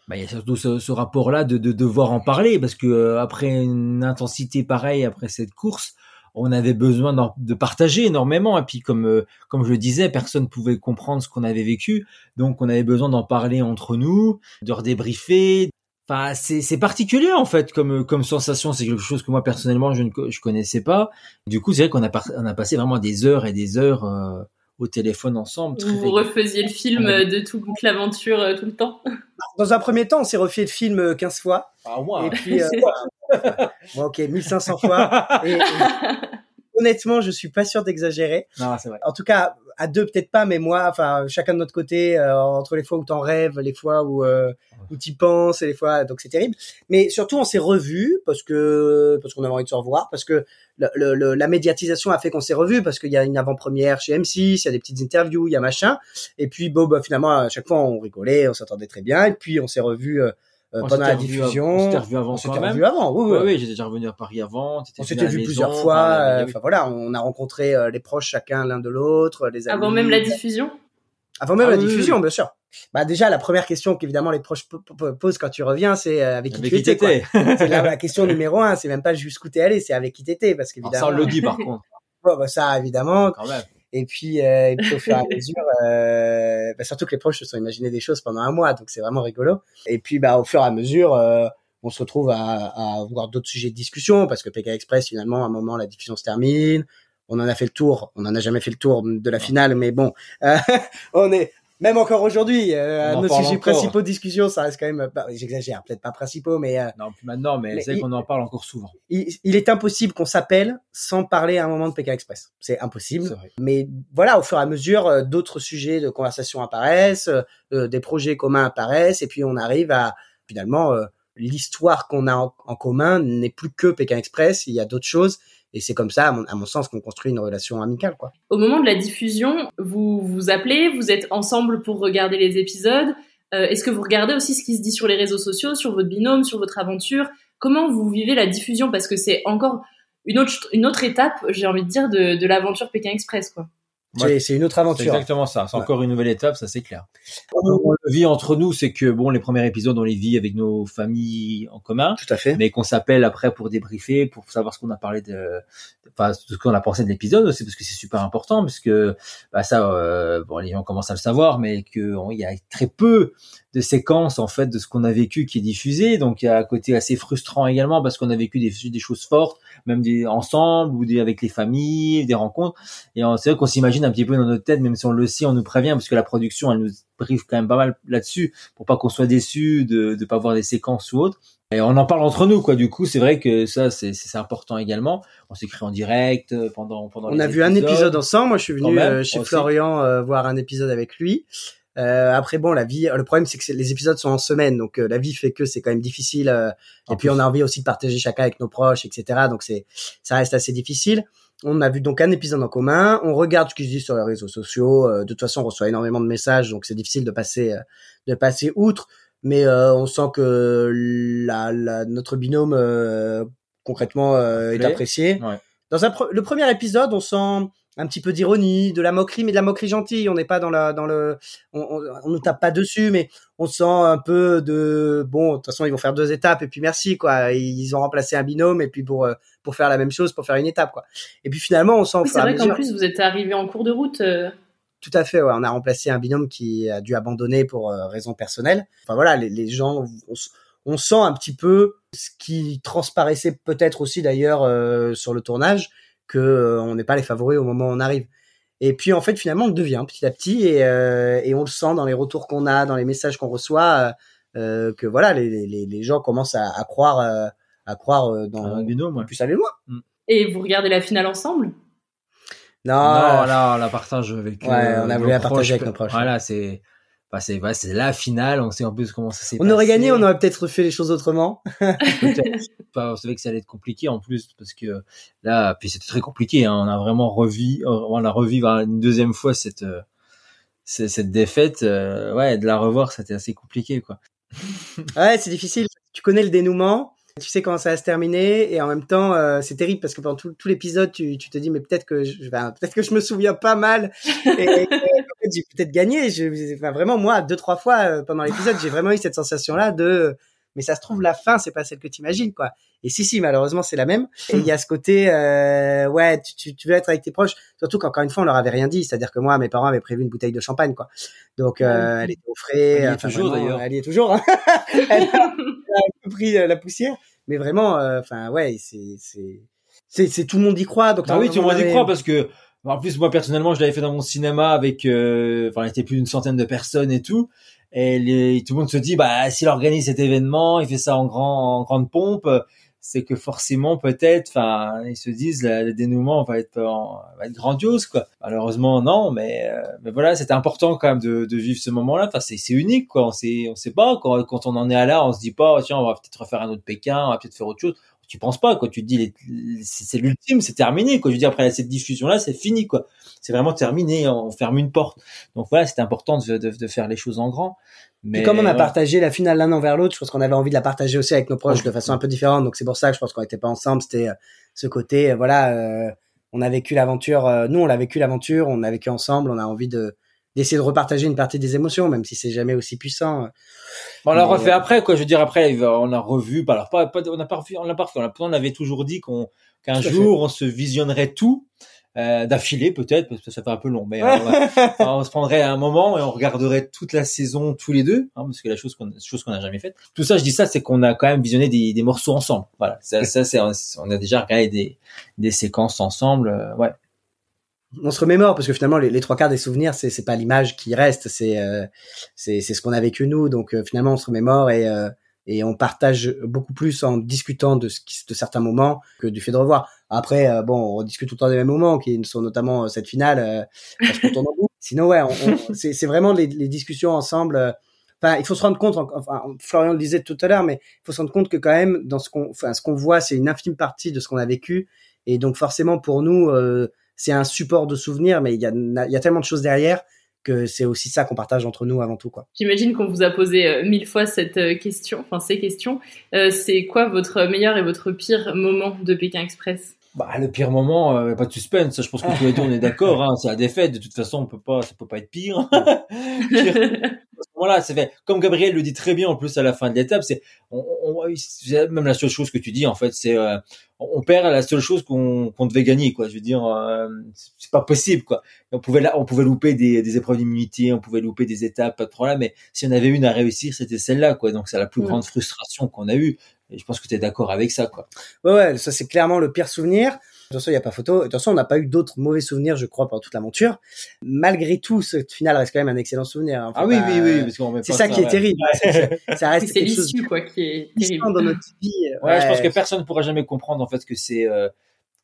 Bah, il y a surtout ce, rapport-là de, de devoir en parler parce que euh, après une intensité pareille, après cette course, on avait besoin de partager énormément. Et puis comme euh, comme je le disais, personne pouvait comprendre ce qu'on avait vécu, donc on avait besoin d'en parler entre nous, de redébriefer. Enfin, c'est c'est particulier en fait comme comme sensation. C'est quelque chose que moi personnellement je ne je connaissais pas. Du coup, c'est vrai qu'on a par- on a passé vraiment des heures et des heures euh, au téléphone ensemble. très Vous refaisiez le film euh, de toute l'aventure euh, tout le temps Dans un premier temps, on s'est refait le film euh, 15 fois. Ah, moi. Et puis, euh, (laughs) bon, ok, 1500 fois. Et, et honnêtement, je suis pas sûr d'exagérer. Non, c'est vrai. En tout cas, à deux peut-être pas, mais moi, enfin, chacun de notre côté, euh, entre les fois où t'en rêves, les fois où euh, où t'y penses, et les fois, donc c'est terrible. Mais surtout, on s'est revus parce que parce qu'on avait envie de se revoir, parce que le, le- le- la médiatisation a fait qu'on s'est revus, parce qu'il y a une avant-première chez M6, il y a des petites interviews, il y a machin. Et puis, bon, bah, finalement, à chaque fois, on rigolait, on s'entendait très bien, et puis on s'est revus. euh, euh, On pendant la diffusion. av- On s'était revu avant On quand s'était même. revu avant, oui, oui. Ouais, oui, j'étais déjà revenu à Paris avant. On s'était à vu maison, plusieurs fois. euh, Enfin voilà, on a rencontré euh, les proches chacun l'un de l'autre, les amis. avant même la diffusion? Avant même Ah la oui, diffusion, oui. bien sûr. Bah déjà la première question qu'évidemment les proches po- po- posent quand tu reviens, c'est euh, avec qui Avec tu étais. (laughs) c'est la, la question (laughs) numéro un. C'est même pas jusqu'où t'es allé, c'est avec qui t'étais, parce qu'évidemment. ça, on le dit par contre, (laughs) bah, ça évidemment. quand même. Et puis, euh, et puis au fur et à (laughs) mesure, euh, bah, surtout que les proches se sont imaginés des choses pendant un mois, donc c'est vraiment rigolo. Et puis bah au fur et à mesure, euh, on se retrouve à, à avoir d'autres sujets de discussion parce que PK Express finalement à un moment la diffusion se termine. On en a fait le tour, on en a jamais fait le tour de la finale, mais bon, euh, (laughs) on est même encore aujourd'hui euh, nos sujets principaux de discussion, ça reste quand même, bah, j'exagère, peut-être pas principaux, mais euh, Non, plus maintenant, mais, Mais c'est qu'on en parle encore souvent. il, il est impossible qu'on s'appelle sans parler à un moment de Pékin Express. C'est impossible. Mais voilà, au fur et à mesure, euh, d'autres sujets de conversation apparaissent, euh, euh, des projets communs apparaissent, et puis on arrive à finalement euh, l'histoire qu'on a en, en commun n'est plus que Pékin Express. Il y a d'autres choses, et c'est comme ça, à mon, sens, qu'on construit une relation amicale, quoi. Au moment de la diffusion, vous vous appelez, vous êtes ensemble pour regarder les épisodes. Euh, Est-ce que vous regardez aussi ce qui se dit sur les réseaux sociaux, sur votre binôme, sur votre aventure? Comment vous vivez la diffusion? Parce que c'est encore une autre, une autre étape, j'ai envie de dire, de, de l'aventure Pékin Express, quoi. C'est c'est une autre C'est aventure. exactement ça. C'est Ouais. encore une nouvelle étape, ça c'est clair. On le vit entre nous, c'est que bon, les premiers épisodes, on les vit avec nos familles en commun, Tout à fait. mais qu'on s'appelle après pour débriefer, pour savoir ce qu'on a parlé de, enfin, ce qu'on a pensé de l'épisode aussi, parce que c'est super important, parce que bah, ça, euh, bon, les gens commencent à le savoir, mais que on- il y a très peu de séquences en fait de ce qu'on a vécu qui est diffusé, donc il y a un côté assez frustrant également parce qu'on a vécu des, des choses fortes, même des ensemble ou des avec les familles, des rencontres. Et on- c'est vrai qu'on s'imagine un petit peu dans notre tête, même si on le sait, on nous prévient, parce que la production, elle nous brief quand même pas mal là-dessus, pour pas qu'on soit déçu de de pas voir des séquences ou autres. Et on en parle entre nous, quoi. Du coup, c'est vrai que ça, c'est c'est important également. On s'écrit en direct euh, pendant pendant. On les a vu un épisode ensemble. Moi, je suis venu même, euh, chez. Florian euh, voir un épisode avec lui. Euh, après, bon, la vie. Le problème, c'est que les épisodes sont en semaine, donc euh, la vie fait que c'est quand même difficile. euh, et puis, on a envie aussi de partager chacun avec nos proches, etc. Donc, c'est ça reste assez difficile. On a vu donc un épisode en commun. On regarde ce qui se dit sur les réseaux sociaux. Euh, de toute façon, on reçoit énormément de messages, donc c'est difficile de passer euh, de passer outre. Mais euh, on sent que la, la- notre binôme euh, concrètement euh, est apprécié. Ouais. Dans un pre- le premier épisode, on sent un petit peu d'ironie, de la moquerie, mais de la moquerie gentille. On n'est pas dans la dans le, on, on, on nous tape pas dessus, mais on sent un peu de bon. De toute façon, ils vont faire deux étapes et puis merci quoi. Ils ont remplacé un binôme et puis pour euh, pour faire la même chose, pour faire une étape quoi. Et puis finalement, on sent Oui, c'est vrai qu'en plus, vous êtes arrivé en cours de route. euh, tout à fait, ouais. On a remplacé un binôme qui a dû abandonner pour euh, raison personnelle. Enfin voilà, les, les gens, on, on sent un petit peu ce qui transparaissait peut-être aussi d'ailleurs euh, sur le tournage, que euh, on n'est pas les favoris au moment où on arrive. Et puis en fait finalement on le devient petit à petit et, euh, et on le sent dans les retours qu'on a, dans les messages qu'on reçoit, euh, que voilà les, les, les gens commencent à, à croire euh, à croire euh, dans Un binôme, ouais. on puisse aller loin. Et vous regardez la finale ensemble? Non, non, euh, là, on la partage avec. Ouais, on a voulu la partager avec nos proches. Voilà, c'est, bah, c'est, ouais, c'est la finale. On sait en plus comment ça s'est on passé. aurait gagné, on aurait peut-être fait les choses autrement. (laughs) Pas- on savait que ça allait être compliqué en plus parce que là, puis c'était très compliqué. Hein, on a vraiment revu, on a revu une deuxième fois cette euh, cette cette défaite. euh, ouais, de la revoir, c'était assez compliqué quoi. Ouais, c'est difficile. Tu connais le dénouement, tu sais comment ça va se terminer, et en même temps, euh, c'est terrible parce que pendant tout, tout l'épisode, tu, tu te dis, mais peut-être que, je, enfin, peut-être que je me souviens pas mal, (laughs) et, et, en fait, j'ai peut-être gagné. Je, enfin, vraiment, moi, deux trois fois euh, pendant l'épisode, j'ai vraiment eu cette sensation-là de, mais ça se trouve la fin, c'est pas celle que tu imagines, quoi. Et si, si, malheureusement, c'est la même. Et il y a ce côté, euh, ouais, tu, tu, tu veux être avec tes proches, surtout qu'encore une fois, on leur avait rien dit. C'est-à-dire que moi, mes parents avaient prévu une bouteille de champagne, quoi. Donc, euh, elle était au frais. Elle y est enfin, toujours, d'ailleurs. Elle y est toujours. hein. (laughs) elle, a, a un peu pris euh, la poussière. Mais vraiment, euh, enfin, ouais, c'est, c'est, c'est, tout le monde y croit. Donc, Ah oui, tout le monde y croit parce que en plus moi personnellement, je l'avais fait dans mon cinéma avec, euh, enfin, il était plus d'une centaine de personnes et tout. Et tout le monde se dit, bah, s'il organise cet événement, il fait ça en grand, grande pompe, c'est que forcément peut-être, enfin, ils se disent, le, dénouement va être, grandiose, quoi. Malheureusement, non, mais, euh, mais voilà, c'était important quand même de, vivre ce moment-là. Enfin, c'est, c'est unique, quoi. On sait, sait pas quand, on en est à là, on se dit pas, tiens, on va peut-être refaire un autre Pékin, on va peut-être faire autre chose. Tu penses pas, quoi. Tu te dis, c'est l'ultime, c'est terminé, quoi. Je veux dire, après cette diffusion-là, c'est fini, quoi. C'est vraiment terminé, on ferme une porte. Donc voilà, c'était important de, de, de faire les choses en grand. Mais Et comme on a ouais. partagé la finale l'un envers l'autre, je pense qu'on avait envie de la partager aussi avec nos proches de façon un peu différente. Donc c'est pour ça que je pense qu'on n'était pas ensemble. C'était euh, ce côté, euh, voilà, euh, on a vécu l'aventure. euh, nous, on l'a vécu l'aventure, on a vécu ensemble. On a envie de d'essayer de repartager une partie des émotions, même si c'est jamais aussi puissant. Bon, on l'a refait euh, après, quoi. Je veux dire, après, on a revu, bah, alors pas, pas, on n'a pas revu, on l'a pas refait. On, a- on avait toujours dit qu'on, qu'un jour, on se visionnerait tout, euh, d'affilée, peut-être, parce que ça fait un peu long, mais, (laughs) euh, on se prendrait un moment et on regarderait toute la saison tous les deux, hein, parce que la chose qu'on, chose qu'on n'a jamais faite. Tout ça, je dis ça, c'est qu'on a quand même visionné des, des morceaux ensemble. Voilà. Ça, ça, c'est, on a déjà regardé des, des séquences ensemble, euh, ouais. On se remémore parce que finalement les, trois quarts des souvenirs c'est c'est pas l'image qui reste c'est euh, c'est c'est ce qu'on a vécu nous. Donc euh, finalement on se remémore et euh, et on partage beaucoup plus en discutant de ce qui, de certains moments que du fait de revoir. Après euh, bon on discute tout le temps des mêmes moments qui sont notamment euh, cette finale euh, parce tourne en boucle. sinon ouais c'est c'est vraiment les, les discussions ensemble euh, enfin, il faut se rendre compte, enfin, Florian le disait tout à l'heure, mais il faut se rendre compte que quand même, dans ce qu'on, enfin, ce qu'on voit, c'est une infime partie de ce qu'on a vécu, et donc forcément pour nous, euh, c'est un support de souvenirs, mais il y a, il y a tellement de choses derrière que c'est aussi ça qu'on partage entre nous avant tout, quoi. J'imagine qu'on vous a posé euh, mille fois cette euh, question, enfin ces questions. Euh, c'est quoi votre meilleur et votre pire moment de Pékin Express? Bah, le pire moment, euh, pas de suspense. Je pense que tous les deux on est d'accord. Hein, (laughs) c'est la défaite. De toute façon, on peut pas, ça peut pas être pire. (laughs) voilà, c'est fait. Comme Gabriel le dit très bien en plus à la fin de l'étape, c'est on, on, même la seule chose que tu dis en fait, c'est euh, on perd la seule chose qu'on qu'on devait gagner quoi. Je veux dire, euh, c'est pas possible quoi. On pouvait là, on pouvait louper des, des épreuves d'immunité, on pouvait louper des étapes, pas de problème. Mais si on avait une à réussir, c'était celle-là quoi. Donc c'est la plus grande frustration qu'on a eue. Et je pense que tu es d'accord avec ça, quoi. Ouais, ouais, ça c'est clairement le pire souvenir. De toute façon, il n'y a pas photo. De toute façon, on n'a pas eu d'autres mauvais souvenirs, je crois, pendant toute l'aventure. Malgré tout, ce final reste quand même un excellent souvenir. Hein. Ah oui, oui, oui, parce qu'on C'est ça, qui est terrible. ça reste c'est l'issue, quoi, qui est terrible. dans notre vie. Ouais, je pense que personne ne pourra jamais comprendre, en fait, que c'est, euh,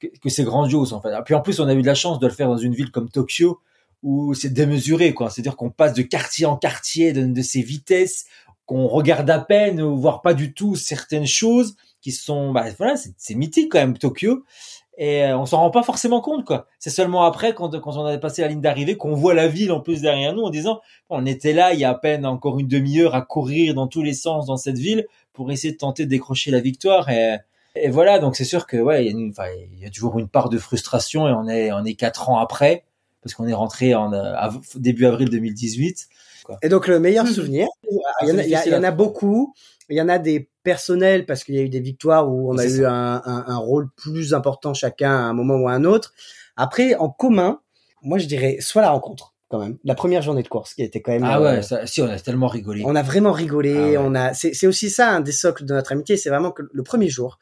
que, que c'est grandiose, en fait. Et puis en plus, on a eu de la chance de le faire dans une ville comme Tokyo, où c'est démesuré, quoi. C'est-à-dire qu'on passe de quartier en quartier, de, de ces vitesses, qu'on regarde à peine, voire pas du tout certaines choses qui sont, bah voilà, c'est mythique quand même Tokyo. Et euh, on s'en rend pas forcément compte, quoi. C'est seulement après, quand, quand on a passé la ligne d'arrivée, qu'on voit la ville en plus derrière nous, en disant, on était là il y a à peine encore une demi-heure à courir dans tous les sens dans cette ville pour essayer de tenter de décrocher la victoire. Et, et voilà, donc c'est sûr que ouais, il y, a enfin, il y a toujours une part de frustration et on est on est quatre ans après parce qu'on est rentré en euh, début avril 2018. Quoi. Et donc le meilleur souvenir, il y en a, il y en a beaucoup. Il y en a des personnels parce qu'il y a eu des victoires où on a eu un, un, un, rôle plus important chacun à un moment ou à un autre. Après, en commun, moi je dirais soit la rencontre quand même, la première journée de course qui était quand même. Ah ouais, euh, ça, si on a tellement rigolé. On a vraiment rigolé. Ah ouais. On a, c'est aussi ça un des socles de notre amitié, c'est vraiment que le premier jour,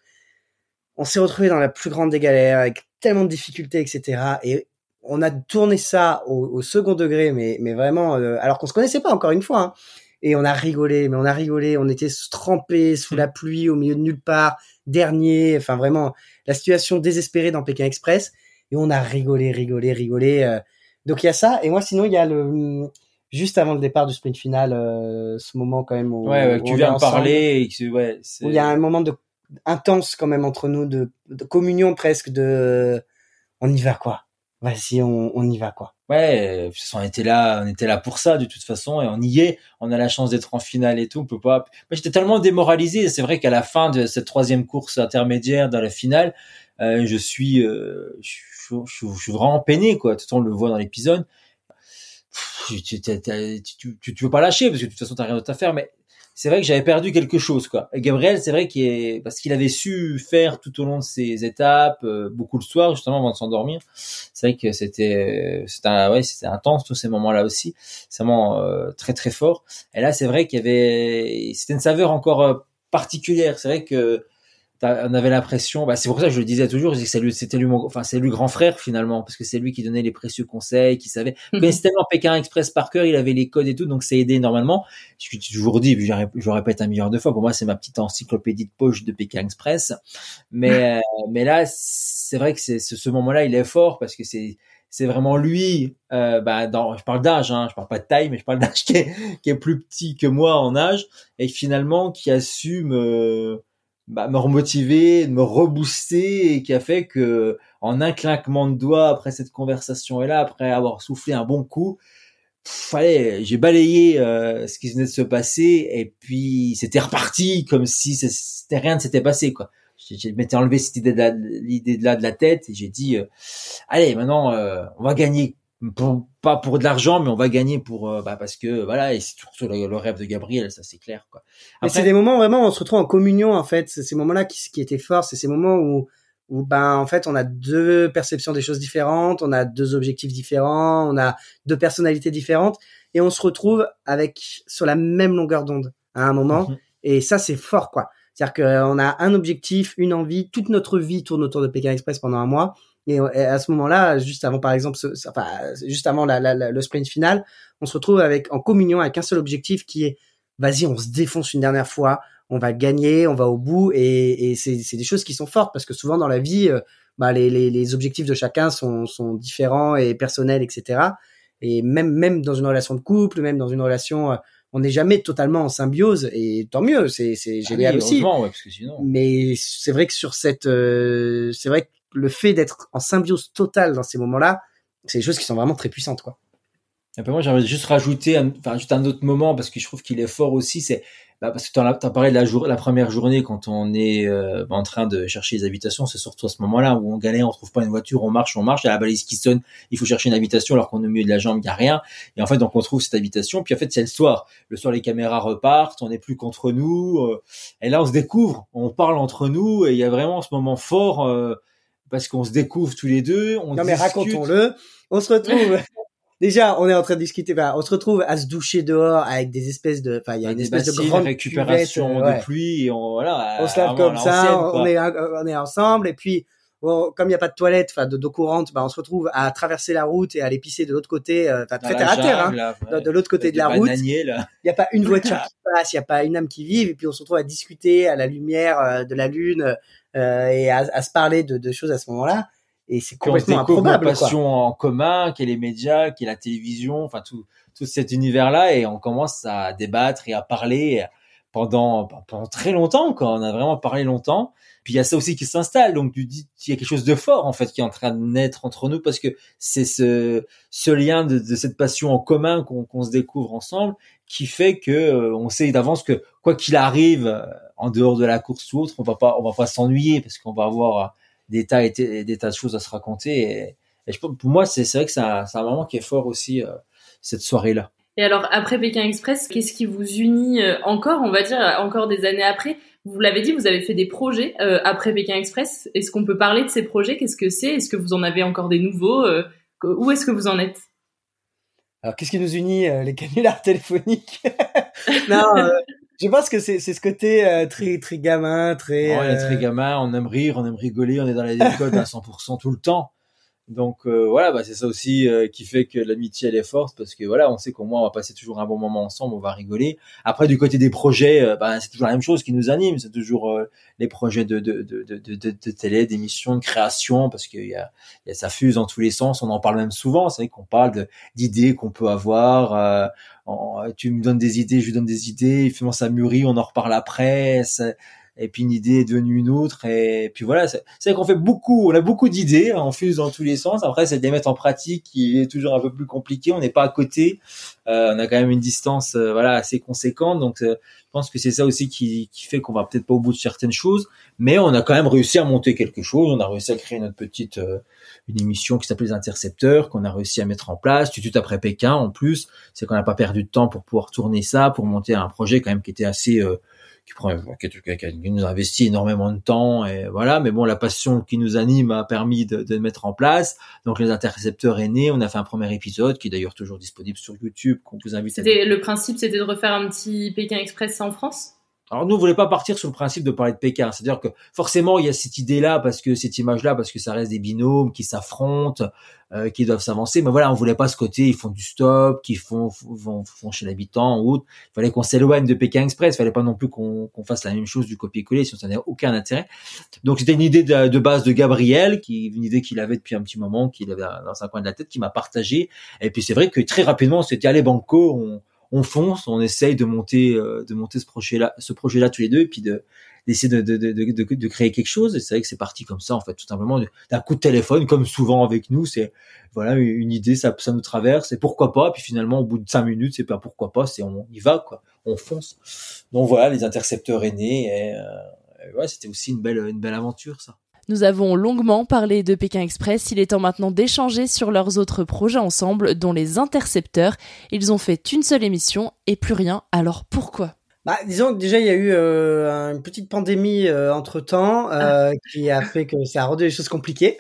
on s'est retrouvé dans la plus grande des galères avec tellement de difficultés, etc. Et on a tourné ça au, au second degré, mais mais vraiment, euh, alors qu'on se connaissait pas encore une fois. Hein et on a rigolé, mais on a rigolé, on était trempés sous la pluie au milieu de nulle part, dernier, enfin vraiment la situation désespérée dans Pékin Express. Et on a rigolé, rigolé, rigolé. Euh. Donc il y a ça. Et moi sinon il y a le juste avant le départ du sprint final euh, ce moment quand même où, ouais, ouais, où tu viens de parler et que, ouais, où il y a un moment de intense quand même entre nous de, de communion presque de on y va quoi vas-y on, on y va quoi ouais, on était là, on était là pour ça de toute façon et on y est. On a la chance d'être en finale et tout. On peut pas. Moi, j'étais tellement démoralisé. C'est vrai qu'à la fin de cette troisième course intermédiaire dans la finale, euh, je suis, euh, je, je, je, je, suis vraiment peiné quoi. Tout le temps, on le voit dans l'épisode. Tu, tu, tu, tu, veux pas lâcher parce que de toute façon t'as rien d'autre à faire, mais c'est vrai que j'avais perdu quelque chose quoi. Et Gabriel, c'est vrai qu'il est parce qu'il avait su faire tout au long de ses étapes euh, beaucoup le soir justement avant de s'endormir. C'est vrai que c'était c'était ouais, c'était intense tous ces moments-là aussi. C'est vraiment euh, très très fort. Et là, c'est vrai qu'il y avait c'était une saveur encore euh, particulière. C'est vrai que on avait l'impression, bah c'est pour ça que je le disais toujours, c'est lui, c'était lui, mon, enfin c'est lui grand frère finalement, parce que c'est lui qui donnait les précieux conseils, qui savait. Mm -hmm. c'était tellement Pékin Express par cœur, il avait les codes et tout, donc ça aidé énormément. Je toujours dit, je, je le répète un milliard de fois, pour moi c'est ma petite encyclopédie de poche de Pékin Express. Mais (laughs) euh, mais là, c'est vrai que c'est ce moment-là, il est fort parce que c'est c'est vraiment lui. Euh, bah, dans, je parle d'âge, hein, je parle pas de taille, mais je parle d'âge (laughs) qui est, qui est plus petit que moi en âge et finalement qui a su me bah, me remotiver, me rebooster et qui a fait que en un clinquement de doigts après cette conversation et là après avoir soufflé un bon coup, fallait j'ai balayé euh, ce qui venait de se passer et puis c'était reparti comme si c'était rien ne s'était passé quoi. Je m'étais enlevé cette idée de là, l'idée de là de la tête et j'ai dit euh, allez maintenant euh, on va gagner pour, pas pour de l'argent, mais on va gagner pour euh, bah, parce que voilà et c'est surtout le, le, rêve de Gabriel, ça c'est clair quoi. Après, mais c'est des moments vraiment où on se retrouve en communion en fait. C'est ces moments-là qui, qui étaient forts, c'est ces moments où où ben en fait on a deux perceptions des choses différentes, on a deux objectifs différents, on a deux personnalités différentes et on se retrouve avec sur la même longueur d'onde à un moment -hmm. et ça c'est fort quoi. C'est-à-dire qu'on a un objectif, une envie, toute notre vie tourne autour de Pékin Express pendant un mois et, à ce moment-là, juste avant, par exemple, ce, enfin, juste avant la, la, la, le sprint final, on se retrouve avec en communion avec un seul objectif qui est vas-y, on se défonce une dernière fois, on va gagner, on va au bout, et, et c'est des choses qui sont fortes parce que souvent dans la vie, euh, bah, les, les, les, objectifs de chacun sont, sont différents et personnels, etc. Et même même dans une relation de couple, même dans une relation euh, on n'est jamais totalement en symbiose et tant mieux, c'est c'est Ah génial oui, aussi. heureusement, ouais, parce que sinon. Mais c'est vrai que sur cette, euh, c'est vrai que le fait d'être en symbiose totale dans ces moments-là, c'est des choses qui sont vraiment très puissantes, quoi. Et moi, j'aimerais juste rajouter, un, enfin, juste un autre moment parce que je trouve qu'il est fort aussi. C'est bah, parce que tu as parlé de la, jour, la première journée quand on est euh, en train de chercher les habitations. C'est surtout à ce moment-là où on galère, on trouve pas une voiture, on marche, on marche, il y a la balise qui sonne, il faut chercher une habitation alors qu'on est au milieu de la jambe, il y a rien. Et en fait, donc on trouve cette habitation. Puis en fait, c'est le soir. Le soir, les caméras repartent, on n'est plus contre nous. euh, et là, on se découvre, on parle entre nous et il y a vraiment ce moment fort. euh, parce qu'on se découvre tous les deux, on non mais racontons-le. On se retrouve. (laughs) Déjà, on est en train de discuter. Enfin, on se retrouve à se doucher dehors avec des espèces de. Enfin, il y a une des espèce de grande récupération cuvette, euh, ouais. de pluie et on voilà on se lave comme ça, on est on est ensemble et puis bon, comme il n'y a pas de toilette, enfin de d'eau courante, bah on se retrouve à traverser la route et à aller pisser de l'autre côté, euh, enfin très terre à terre, hein, là, de, ouais. de l'autre côté de la route. Il n'y a pas une voiture (laughs) qui passe, il n'y a pas une âme qui vive et puis on se retrouve à discuter à la lumière euh, de la lune euh, et à, à se parler de, de choses à ce moment-là. Et c'est complètement improbable. quoi. passions en commun, qui est les médias, qui est la télévision, enfin tout, tout cet univers-là, et on commence à débattre et à parler pendant, pendant très longtemps, quoi. On a vraiment parlé longtemps. Puis il y a ça aussi qui s'installe, donc tu dis, il y a quelque chose de fort en fait qui est en train de naître entre nous parce que c'est ce, ce lien de, de cette passion en commun qu'on se découvre ensemble qui fait que euh, on sait d'avance que quoi qu'il arrive euh, en dehors de la course ou autre, on va pas, on va pas s'ennuyer parce qu'on va avoir euh, des tas et des tas de choses à se raconter. Et, et je pour moi, c'est vrai que c'est un, un moment qui est fort aussi euh, cette soirée-là. Et alors, après Pékin Express, qu'est-ce qui vous unit euh, encore, on va dire, encore des années après? Vous l'avez dit, vous avez fait des projets euh, après Pékin Express. Est-ce qu'on peut parler de ces projets? Qu'est-ce que c'est? Est-ce que vous en avez encore des nouveaux Euh, Où est-ce que vous en êtes? Alors, qu'est-ce qui nous unit euh, Les canulars (laughs) téléphoniques? (laughs) Non, euh, je pense que c'est ce côté euh, très très gamin, très. on est très gamin, on aime rire, on aime rigoler, on est dans la décote à 100% tout le temps. Donc euh, voilà, bah, c'est ça aussi euh, qui fait que l'amitié elle est forte parce que voilà, on sait qu'au moins on va passer toujours un bon moment ensemble, on va rigoler. Après du côté des projets, euh, bah, c'est toujours la même chose qui nous anime, c'est toujours euh, les projets de de de de, de, télé, d'émissions, de création parce qu'il y a, y a ça fuse dans tous les sens. On en parle même souvent, c'est vrai qu'on parle d'idées qu'on peut avoir. euh, en- tu me donnes des idées, je lui donne des idées, finalement ça mûrit, on en reparle après. ça- et puis une idée est devenue une autre et puis voilà c'est qu'on fait beaucoup on a beaucoup d'idées on fuse dans tous les sens. Après c'est de les mettre en pratique qui est toujours un peu plus compliqué on n'est pas à côté. Euh, on a quand même une distance euh, voilà assez conséquente donc euh, je pense que c'est ça aussi qui, qui fait qu'on va peut-être pas au bout de certaines choses. Mais on a quand même réussi à monter quelque chose on a réussi à créer notre petite euh, une émission qui s'appelle les intercepteurs qu'on a réussi à mettre en place tout de suite après Pékin en plus. C'est qu'on n'a pas perdu de temps pour pouvoir tourner ça pour monter un projet quand même qui était assez euh, qui, prend, qui, nous a investi énormément de temps et voilà mais bon la passion qui nous anime a permis de, de le mettre en place donc les intercepteurs est né on a fait un premier épisode qui est d'ailleurs toujours disponible sur YouTube qu'on vous invite à C'était le principe, c'était de refaire un petit Pékin Express en France? Alors nous, on voulait pas partir sur le principe de parler de Pékin. C'est-à-dire que forcément, il y a cette idée-là, parce que cette image-là, parce que ça reste des binômes qui s'affrontent, euh, qui doivent s'avancer. Mais voilà, on voulait pas ce côté, ils font du stop, qui font, vont, font chez l'habitant ou autre. Il fallait qu'on s'éloigne de Pékin Express. Il fallait pas non plus qu'on qu'on fasse la même chose du copier-coller, sinon ça n'avait aucun intérêt. Donc c'était une idée de, de base de Gabriel, qui une idée qu'il avait depuis un petit moment, qu'il avait dans un coin de la tête, qui m'a partagé. Et puis c'est vrai que très rapidement, on s'était allé banco, on, on fonce, on essaye de monter, euh, de monter ce projet-là, ce projet-là tous les deux, et puis de d'essayer de, de, de, de, créer quelque chose. Et c'est vrai que c'est parti comme ça, en fait, tout simplement d'un coup de téléphone, comme souvent avec nous. C'est voilà une idée, ça, ça nous traverse, et pourquoi pas. Puis finalement, au bout de cinq minutes, c'est pas pourquoi pas, c'est on y va, quoi. On fonce. Donc voilà, les intercepteurs aînés. Et, euh, ouais, c'était aussi une belle, une belle aventure, ça. Nous avons longuement parlé de Pékin Express, il est temps maintenant d'échanger sur leurs autres projets ensemble, dont les intercepteurs. Ils ont fait une seule émission et plus rien, alors pourquoi? Bah, disons que déjà il y a eu euh, une petite pandémie euh, entre temps euh, qui a fait que ça a rendu les choses compliquées.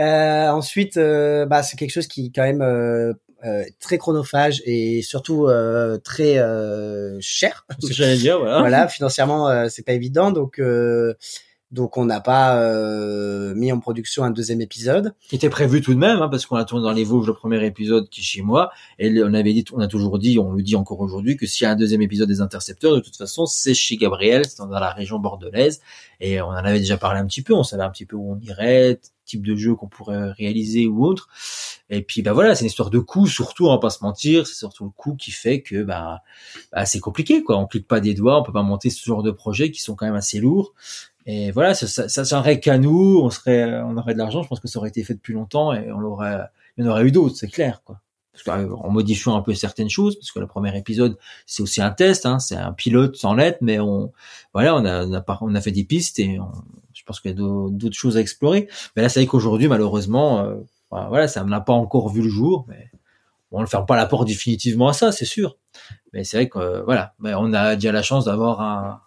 Euh, ensuite, euh, bah, c'est quelque chose qui quand même euh, euh, très chronophage et surtout euh, très euh, cher. C'est ce que j'allais dire, voilà. voilà, financièrement euh, c'est pas évident, donc euh, Donc on n'a pas euh, mis en production un deuxième épisode. Qui était prévu tout de même, hein, parce qu'on a tourné dans les Vosges le premier épisode qui est chez moi, et on avait dit, on a toujours dit, on le dit encore aujourd'hui, que s'il y a un deuxième épisode des Intercepteurs, de toute façon, c'est chez Gabriel, c'est dans la région bordelaise, et on en avait déjà parlé un petit peu, on savait un petit peu où on irait, type de jeu qu'on pourrait réaliser ou autre. Et puis bah voilà, c'est une histoire de coût surtout, on va pas se mentir, c'est surtout le coût qui fait que bah, bah c'est compliqué quoi. On clique pas des doigts, on peut pas monter ce genre de projets qui sont quand même assez lourds. Et voilà, ça, ça, serait qu'à nous, on serait, on aurait de l'argent. Je pense que ça aurait été fait depuis longtemps et on l'aurait, il y en aurait eu d'autres, c'est clair, quoi. Parce qu'en modifiant un peu certaines choses, parce que le premier épisode, c'est aussi un test, hein, c'est un pilote sans lettres, mais on, voilà, on a, on a, on a fait des pistes et on, je pense qu'il y a d'autres choses à explorer. Mais là, c'est vrai qu'aujourd'hui, malheureusement, euh, voilà, ça n'a pas encore vu le jour. Mais on ne ferme pas la porte définitivement à ça, c'est sûr. Mais c'est vrai que euh, voilà, mais on a déjà la chance d'avoir un,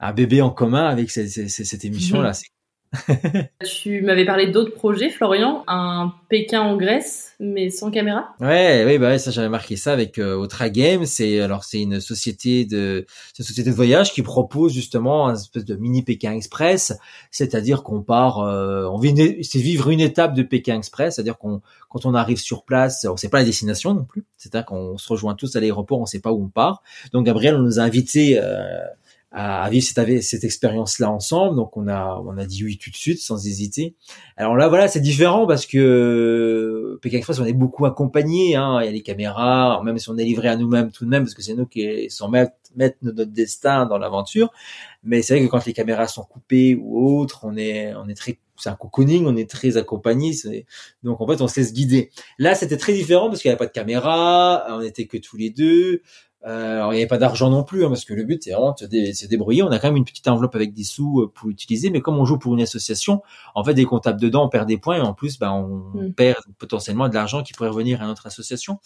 un bébé en commun avec cette, cette, cette émission-là. C'est (laughs) tu m'avais parlé d'autres projets, Florian, un Pékin en Grèce, mais sans caméra? Ouais, oui, bah ça j'avais marqué ça avec euh, Otra Game. C'est alors c'est une société de une société de voyage qui propose justement un espèce de mini Pékin Express, c'est-à-dire qu'on part, euh, on vit, c'est vivre une étape de Pékin Express, c'est-à-dire qu'on quand on arrive sur place, on sait pas la destination non plus, c'est-à-dire qu'on se rejoint tous à l'aéroport, on sait pas où on part. Donc Gabriel, on nous a invités. Euh, à, vivre cette, cette expérience-là ensemble. Donc on a on a dit oui tout de suite sans hésiter. Alors là voilà c'est différent parce que euh, Pékin Express on est beaucoup accompagné. Hein. Il y a les caméras, même si on est livré à nous-mêmes tout de même parce que c'est nous qui sommes mettre notre destin dans l'aventure. Mais c'est vrai que quand les caméras sont coupées ou autres, on est on est très c'est un cocooning, on est très accompagné, donc en fait on se guider. Là c'était très différent parce qu'il n'y avait pas de caméra, on était que tous les deux, euh, alors il n'y avait pas d'argent non plus, hein, parce que le but c'est vraiment de se, débrouiller. On a quand même une petite enveloppe avec des sous euh, pour utiliser, mais comme on joue pour une association, en fait dès qu'on tape dedans, on perd des points et en plus, ben, on mm. perd potentiellement de l'argent qui pourrait revenir à notre association.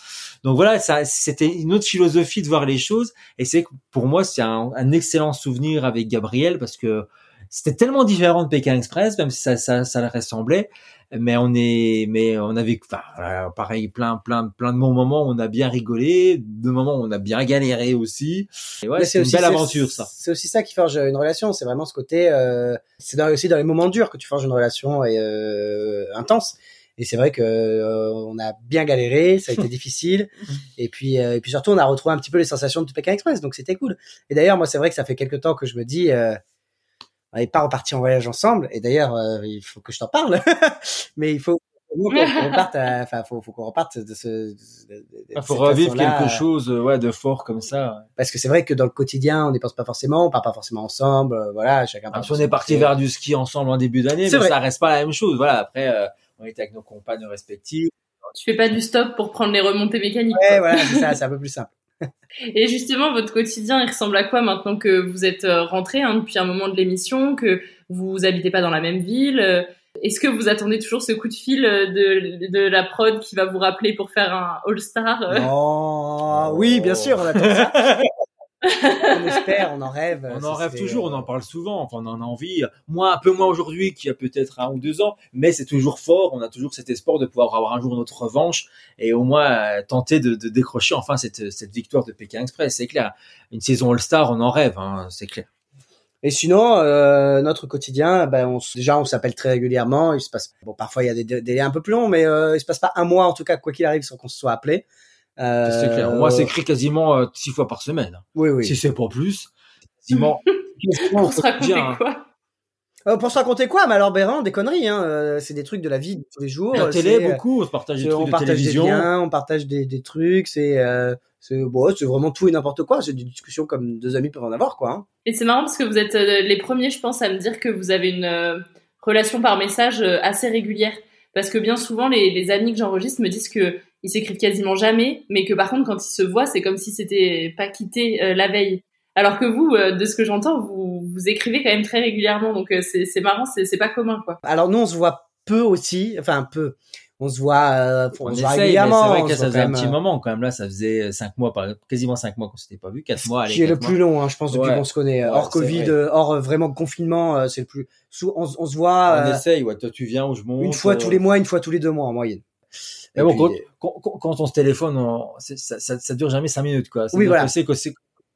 Donc voilà, ça c'était une autre philosophie de voir les choses, et c'est que pour moi c'est un, un excellent souvenir avec Gabriel parce que c'était tellement différent de Pékin Express, même si ça, ça, ça ressemblait. Mais on est, mais on avait, enfin, pareil, plein, plein, plein de bons moments. On a bien rigolé, de moments où on a bien galéré aussi. Et ouais, c'est une belle aventure, ça. C'est aussi ça qui forge une relation. C'est vraiment ce côté. Euh, c'est aussi dans les moments durs que tu forges une relation et, euh, intense. Et c'est vrai que euh, on a bien galéré, ça a été (laughs) difficile. Et puis, euh, et puis surtout, on a retrouvé un petit peu les sensations de Pékin Express, donc c'était cool. Et d'ailleurs, moi, c'est vrai que ça fait quelques temps que je me dis, euh, on n'est pas reparti en voyage ensemble. Et d'ailleurs, euh, il faut que je t'en parle. (laughs) Mais il faut qu'on reparte, enfin, faut, faut qu'on reparte de ce. Il faut revivre quelque chose, euh, ouais, de fort comme ça. Parce que c'est vrai que dans le quotidien, on n'y pense pas forcément, on part pas forcément ensemble, euh, voilà, chacun. Part on est parti vers du ski ensemble en début d'année, mais vrai. ça reste pas la même chose. Voilà, après, on était avec nos compagnes respectives. Tu fais pas du stop pour prendre les remontées mécaniques. Ouais, voilà, c'est ça, (laughs) c'est un peu plus simple. (laughs) Et justement, votre quotidien, il ressemble à quoi maintenant que vous êtes euh, rentré hein, depuis un moment de l'émission, que vous habitez pas dans la même ville euh, Est-ce que vous attendez toujours ce coup de fil euh, de, de la prod qui va vous rappeler pour faire un All-Star Oh, oui, bien sûr, on attend ça. (laughs) on espère, on en rêve. On en rêve toujours, on en parle souvent, enfin on en a envie. Moi, un peu moins aujourd'hui, qu'il y a peut-être un ou deux ans, mais c'est toujours fort. On a toujours cet espoir de pouvoir avoir un jour notre revanche et au moins euh, tenter de, de, décrocher enfin cette, cette victoire de Pékin Express. C'est clair. Une saison All-Star, on en rêve, hein, c'est clair. Et sinon, euh, notre quotidien, ben on, déjà on s'appelle très régulièrement. Il se passe, bon parfois il y a des délais un peu plus longs, mais euh, il se passe pas un mois en tout cas quoi qu'il arrive sans qu'on se soit appelé. Euh, c'est clair. Moi, c'est écrit quasiment euh, six fois par semaine. Oui, oui. Si c'est pas plus, quasiment. (laughs) pour se raconter quoi euh, pour se raconter quoi? Mais alors, Béran, des conneries. Hein. Euh, c'est des trucs de la vie de tous les jours. La télé, beaucoup. On partage des trucs on de partage télévision. Des liens, on partage des, des trucs. C'est euh, c'est bon, c'est vraiment tout et n'importe quoi. C'est des discussions comme deux amis peuvent en avoir, quoi. Hein. Et c'est marrant parce que vous êtes les premiers, je pense, à me dire que vous avez une relation par message assez régulière. Parce que bien souvent, les, les amis que j'enregistre me disent que ils s'écrivent quasiment jamais, mais que par contre, quand ils se voient, c'est comme si c'était pas quitté euh, la veille. Alors que vous, euh, de ce que j'entends, vous, vous écrivez quand même très régulièrement, donc euh, c'est marrant, c'est pas commun, quoi. Alors nous, on se voit peu aussi, enfin peu. On se voit, euh, on, on se voit régulièrement. c'est vrai que on ça faisait quand un même, petit euh, moment quand même. Là, ça faisait cinq mois, par- quasiment cinq mois qu'on s'était pas vu, quatre mois. Qui est le plus long, hein, je pense, depuis Ouais. qu'on se connaît. Ouais, hors c'est Covid, vrai. euh, hors euh, vraiment confinement, euh, c'est le plus. On, on se voit On euh, essaye, ouais. Toi, tu viens où je monte. une fois euh, tous les mois, une fois tous les deux mois en moyenne. Mais bon, puis, quand, quand, quand- on se téléphone, on- ça, ça, ça dure jamais cinq minutes, quoi. Oui, voilà. On que c'est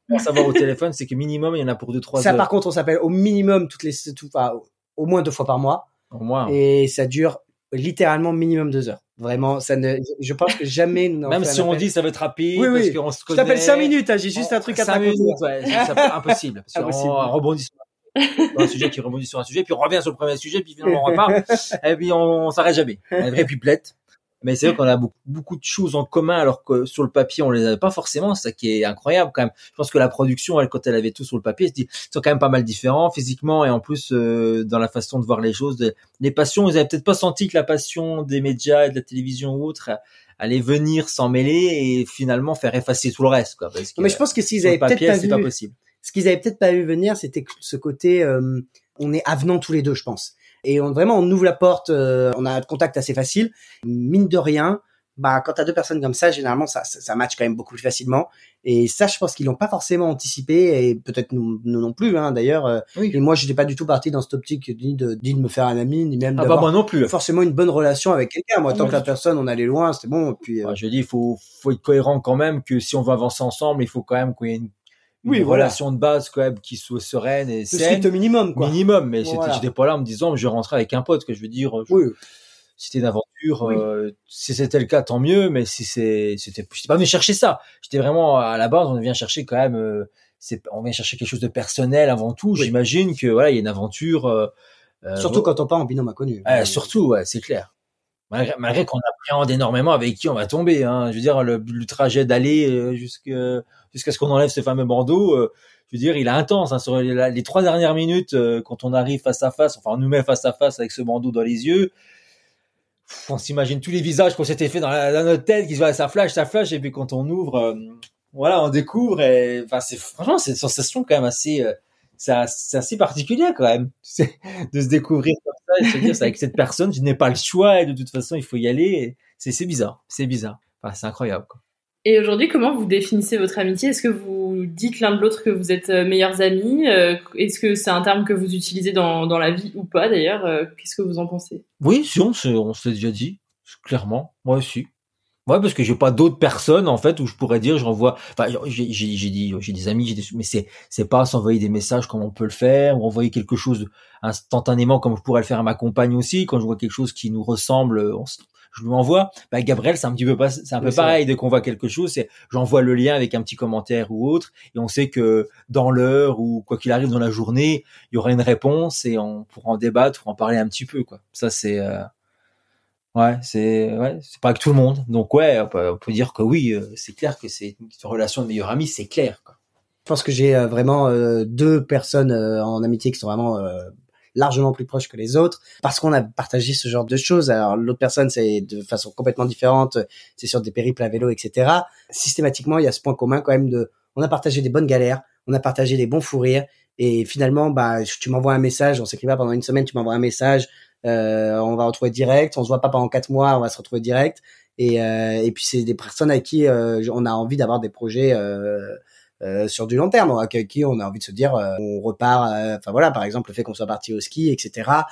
faut savoir au téléphone, c'est que minimum, il y en a pour deux, trois Ça, heures. par contre, on s'appelle au minimum toutes les, tout, enfin, au moins deux fois par mois. Au moins. Et ça dure littéralement minimum deux heures. Vraiment, ça ne, je pense que jamais nous Même si on appel. dit ça va être rapide, Oui, parce oui. qu'on se Je connaît. t'appelle cinq minutes, hein, j'ai juste un truc à te raconter. minutes, ouais, impossible. (laughs) Parce Impossible. qu'on rebondit sur un sujet qui rebondit sur un sujet, puis on revient sur le premier sujet, puis finalement on repart, (laughs) et puis on, on s'arrête jamais. Un vrai pipelette. Mais c'est vrai qu'on a beaucoup, beaucoup de choses en commun, alors que sur le papier, on les avait pas forcément. C'est ça qui est incroyable quand même. Je pense que la production, elle, quand elle avait tout sur le papier, elle se dit, ils sont quand même pas mal différents physiquement et en plus euh, dans la façon de voir les choses. De- les passions, ils avaient peut-être pas senti que la passion des médias et de la télévision ou autre euh, allait venir s'en mêler et finalement faire effacer tout le reste, quoi. Parce que, Mais je pense que s'ils avaient peut-être pas vu, pas possible. ce qu'ils avaient peut-être pas vu venir, c'était ce côté, euh, on est avenant tous les deux, je pense. Et on, vraiment, on ouvre la porte, euh, on a un contact assez facile. Mine de rien, bah, quand t'as deux personnes comme ça, généralement, ça, ça, ça match quand même beaucoup plus facilement. Et ça, je pense qu'ils l'ont pas forcément anticipé, et peut-être nous, nous non plus, hein, d'ailleurs. euh, Et moi, je n'étais pas du tout parti dans cette optique ni de, ni de me faire un ami, ni même Ah bah, d'avoir moi non plus. forcément une bonne relation avec quelqu'un. Moi, Ah, tant que la personne, on allait loin, c'était bon. Et puis, euh, je dis, il faut, faut être cohérent quand même que si on veut avancer ensemble, il faut quand même qu'il y ait une, une Oui, voilà. relation de base quand même qui soit sereine et saine. strict minimum, quoi. Minimum, mais c'était- Voilà. j'étais pas là en me disant, je rentrer avec un pote, que je veux dire, je- Oui. c'était une aventure. euh, si c'était le cas, tant mieux, mais si c'est, c'était, j'étais pas venu chercher ça. J'étais vraiment à la base, on vient chercher quand même, euh, c'est, on vient chercher quelque chose de personnel avant tout. J'imagine que voilà, il y a une aventure. euh, euh, Surtout quand on part en binôme inconnu. Ouais, surtout, ouais, c'est clair. Malgré, qu'on appréhende énormément avec qui on va tomber. Hein. Je veux dire, le, trajet d'aller euh, jusqu'à ce qu'on enlève ce fameux bandeau, euh, je veux dire, il est intense. Hein. Sur les, trois dernières minutes, euh, quand on arrive face à face, enfin, on nous met face à face avec ce bandeau dans les yeux, on s'imagine tous les visages qu'on s'était fait dans, la, notre tête, qui se voient, ça flash, ça flash, et puis quand on ouvre, voilà, on découvre. Et c'est franchement, c'est une sensation quand même assez. C'est assez, particulier quand même de se découvrir comme ça et de se dire c'est avec cette personne je n'ai pas le choix et de toute façon il faut y aller c'est c'est bizarre c'est bizarre. Enfin, c'est incroyable quoi. Et aujourd'hui, comment vous définissez votre amitié? Est-ce que vous dites l'un de l'autre que vous êtes euh, meilleurs amis? Euh, Est-ce que c'est un terme que vous utilisez dans, dans la vie ou pas d'ailleurs? Euh, Qu'est-ce que vous en pensez? Oui si on se on se l'est déjà dit clairement. Moi aussi Ouais, parce que j'ai pas d'autres personnes en fait où je pourrais dire, je renvoie. Enfin, j'ai dit, j'ai des amis, j'ai des, mais c'est c'est pas s'envoyer des messages comme on peut le faire, ou envoyer quelque chose instantanément comme je pourrais le faire à ma compagne aussi. Quand je vois quelque chose qui nous ressemble, on se- je lui envoie. Bah, Gabriel, c'est un petit peu pas, c'est un peu Oui, pareil. Dès qu'on voit quelque chose, c'est j'envoie le lien avec un petit commentaire ou autre, et on sait que dans l'heure ou quoi qu'il arrive dans la journée, il y aura une réponse et on pourra en débattre ou en parler un petit peu quoi. Ça c'est euh, Ouais, c'est ouais, c'est pas avec tout le monde. Donc ouais, on peut, dire que oui, euh, c'est clair que c'est une relation de meilleur ami, c'est clair. Quoi. Je pense que j'ai euh, vraiment euh, deux personnes en amitié qui sont vraiment largement plus proches que les autres parce qu'on a partagé ce genre de choses. Alors l'autre personne, c'est de façon complètement différente, c'est sur des périples à vélo, etc. Systématiquement, il y a ce point commun quand même de, on a partagé des bonnes galères, on a partagé des bons fous rires et finalement, bah, tu m'envoies un message, on s'écrit pas pendant une semaine, tu m'envoies un message, on va retrouver direct, on se voit pas pendant quatre mois, on va se retrouver direct. Et, euh, et puis c'est des personnes avec qui euh, on a envie d'avoir des projets euh, euh, sur du long terme, avec qui on a envie de se dire, euh, on repart. euh, Enfin voilà, par exemple le fait qu'on soit parti au ski, etc.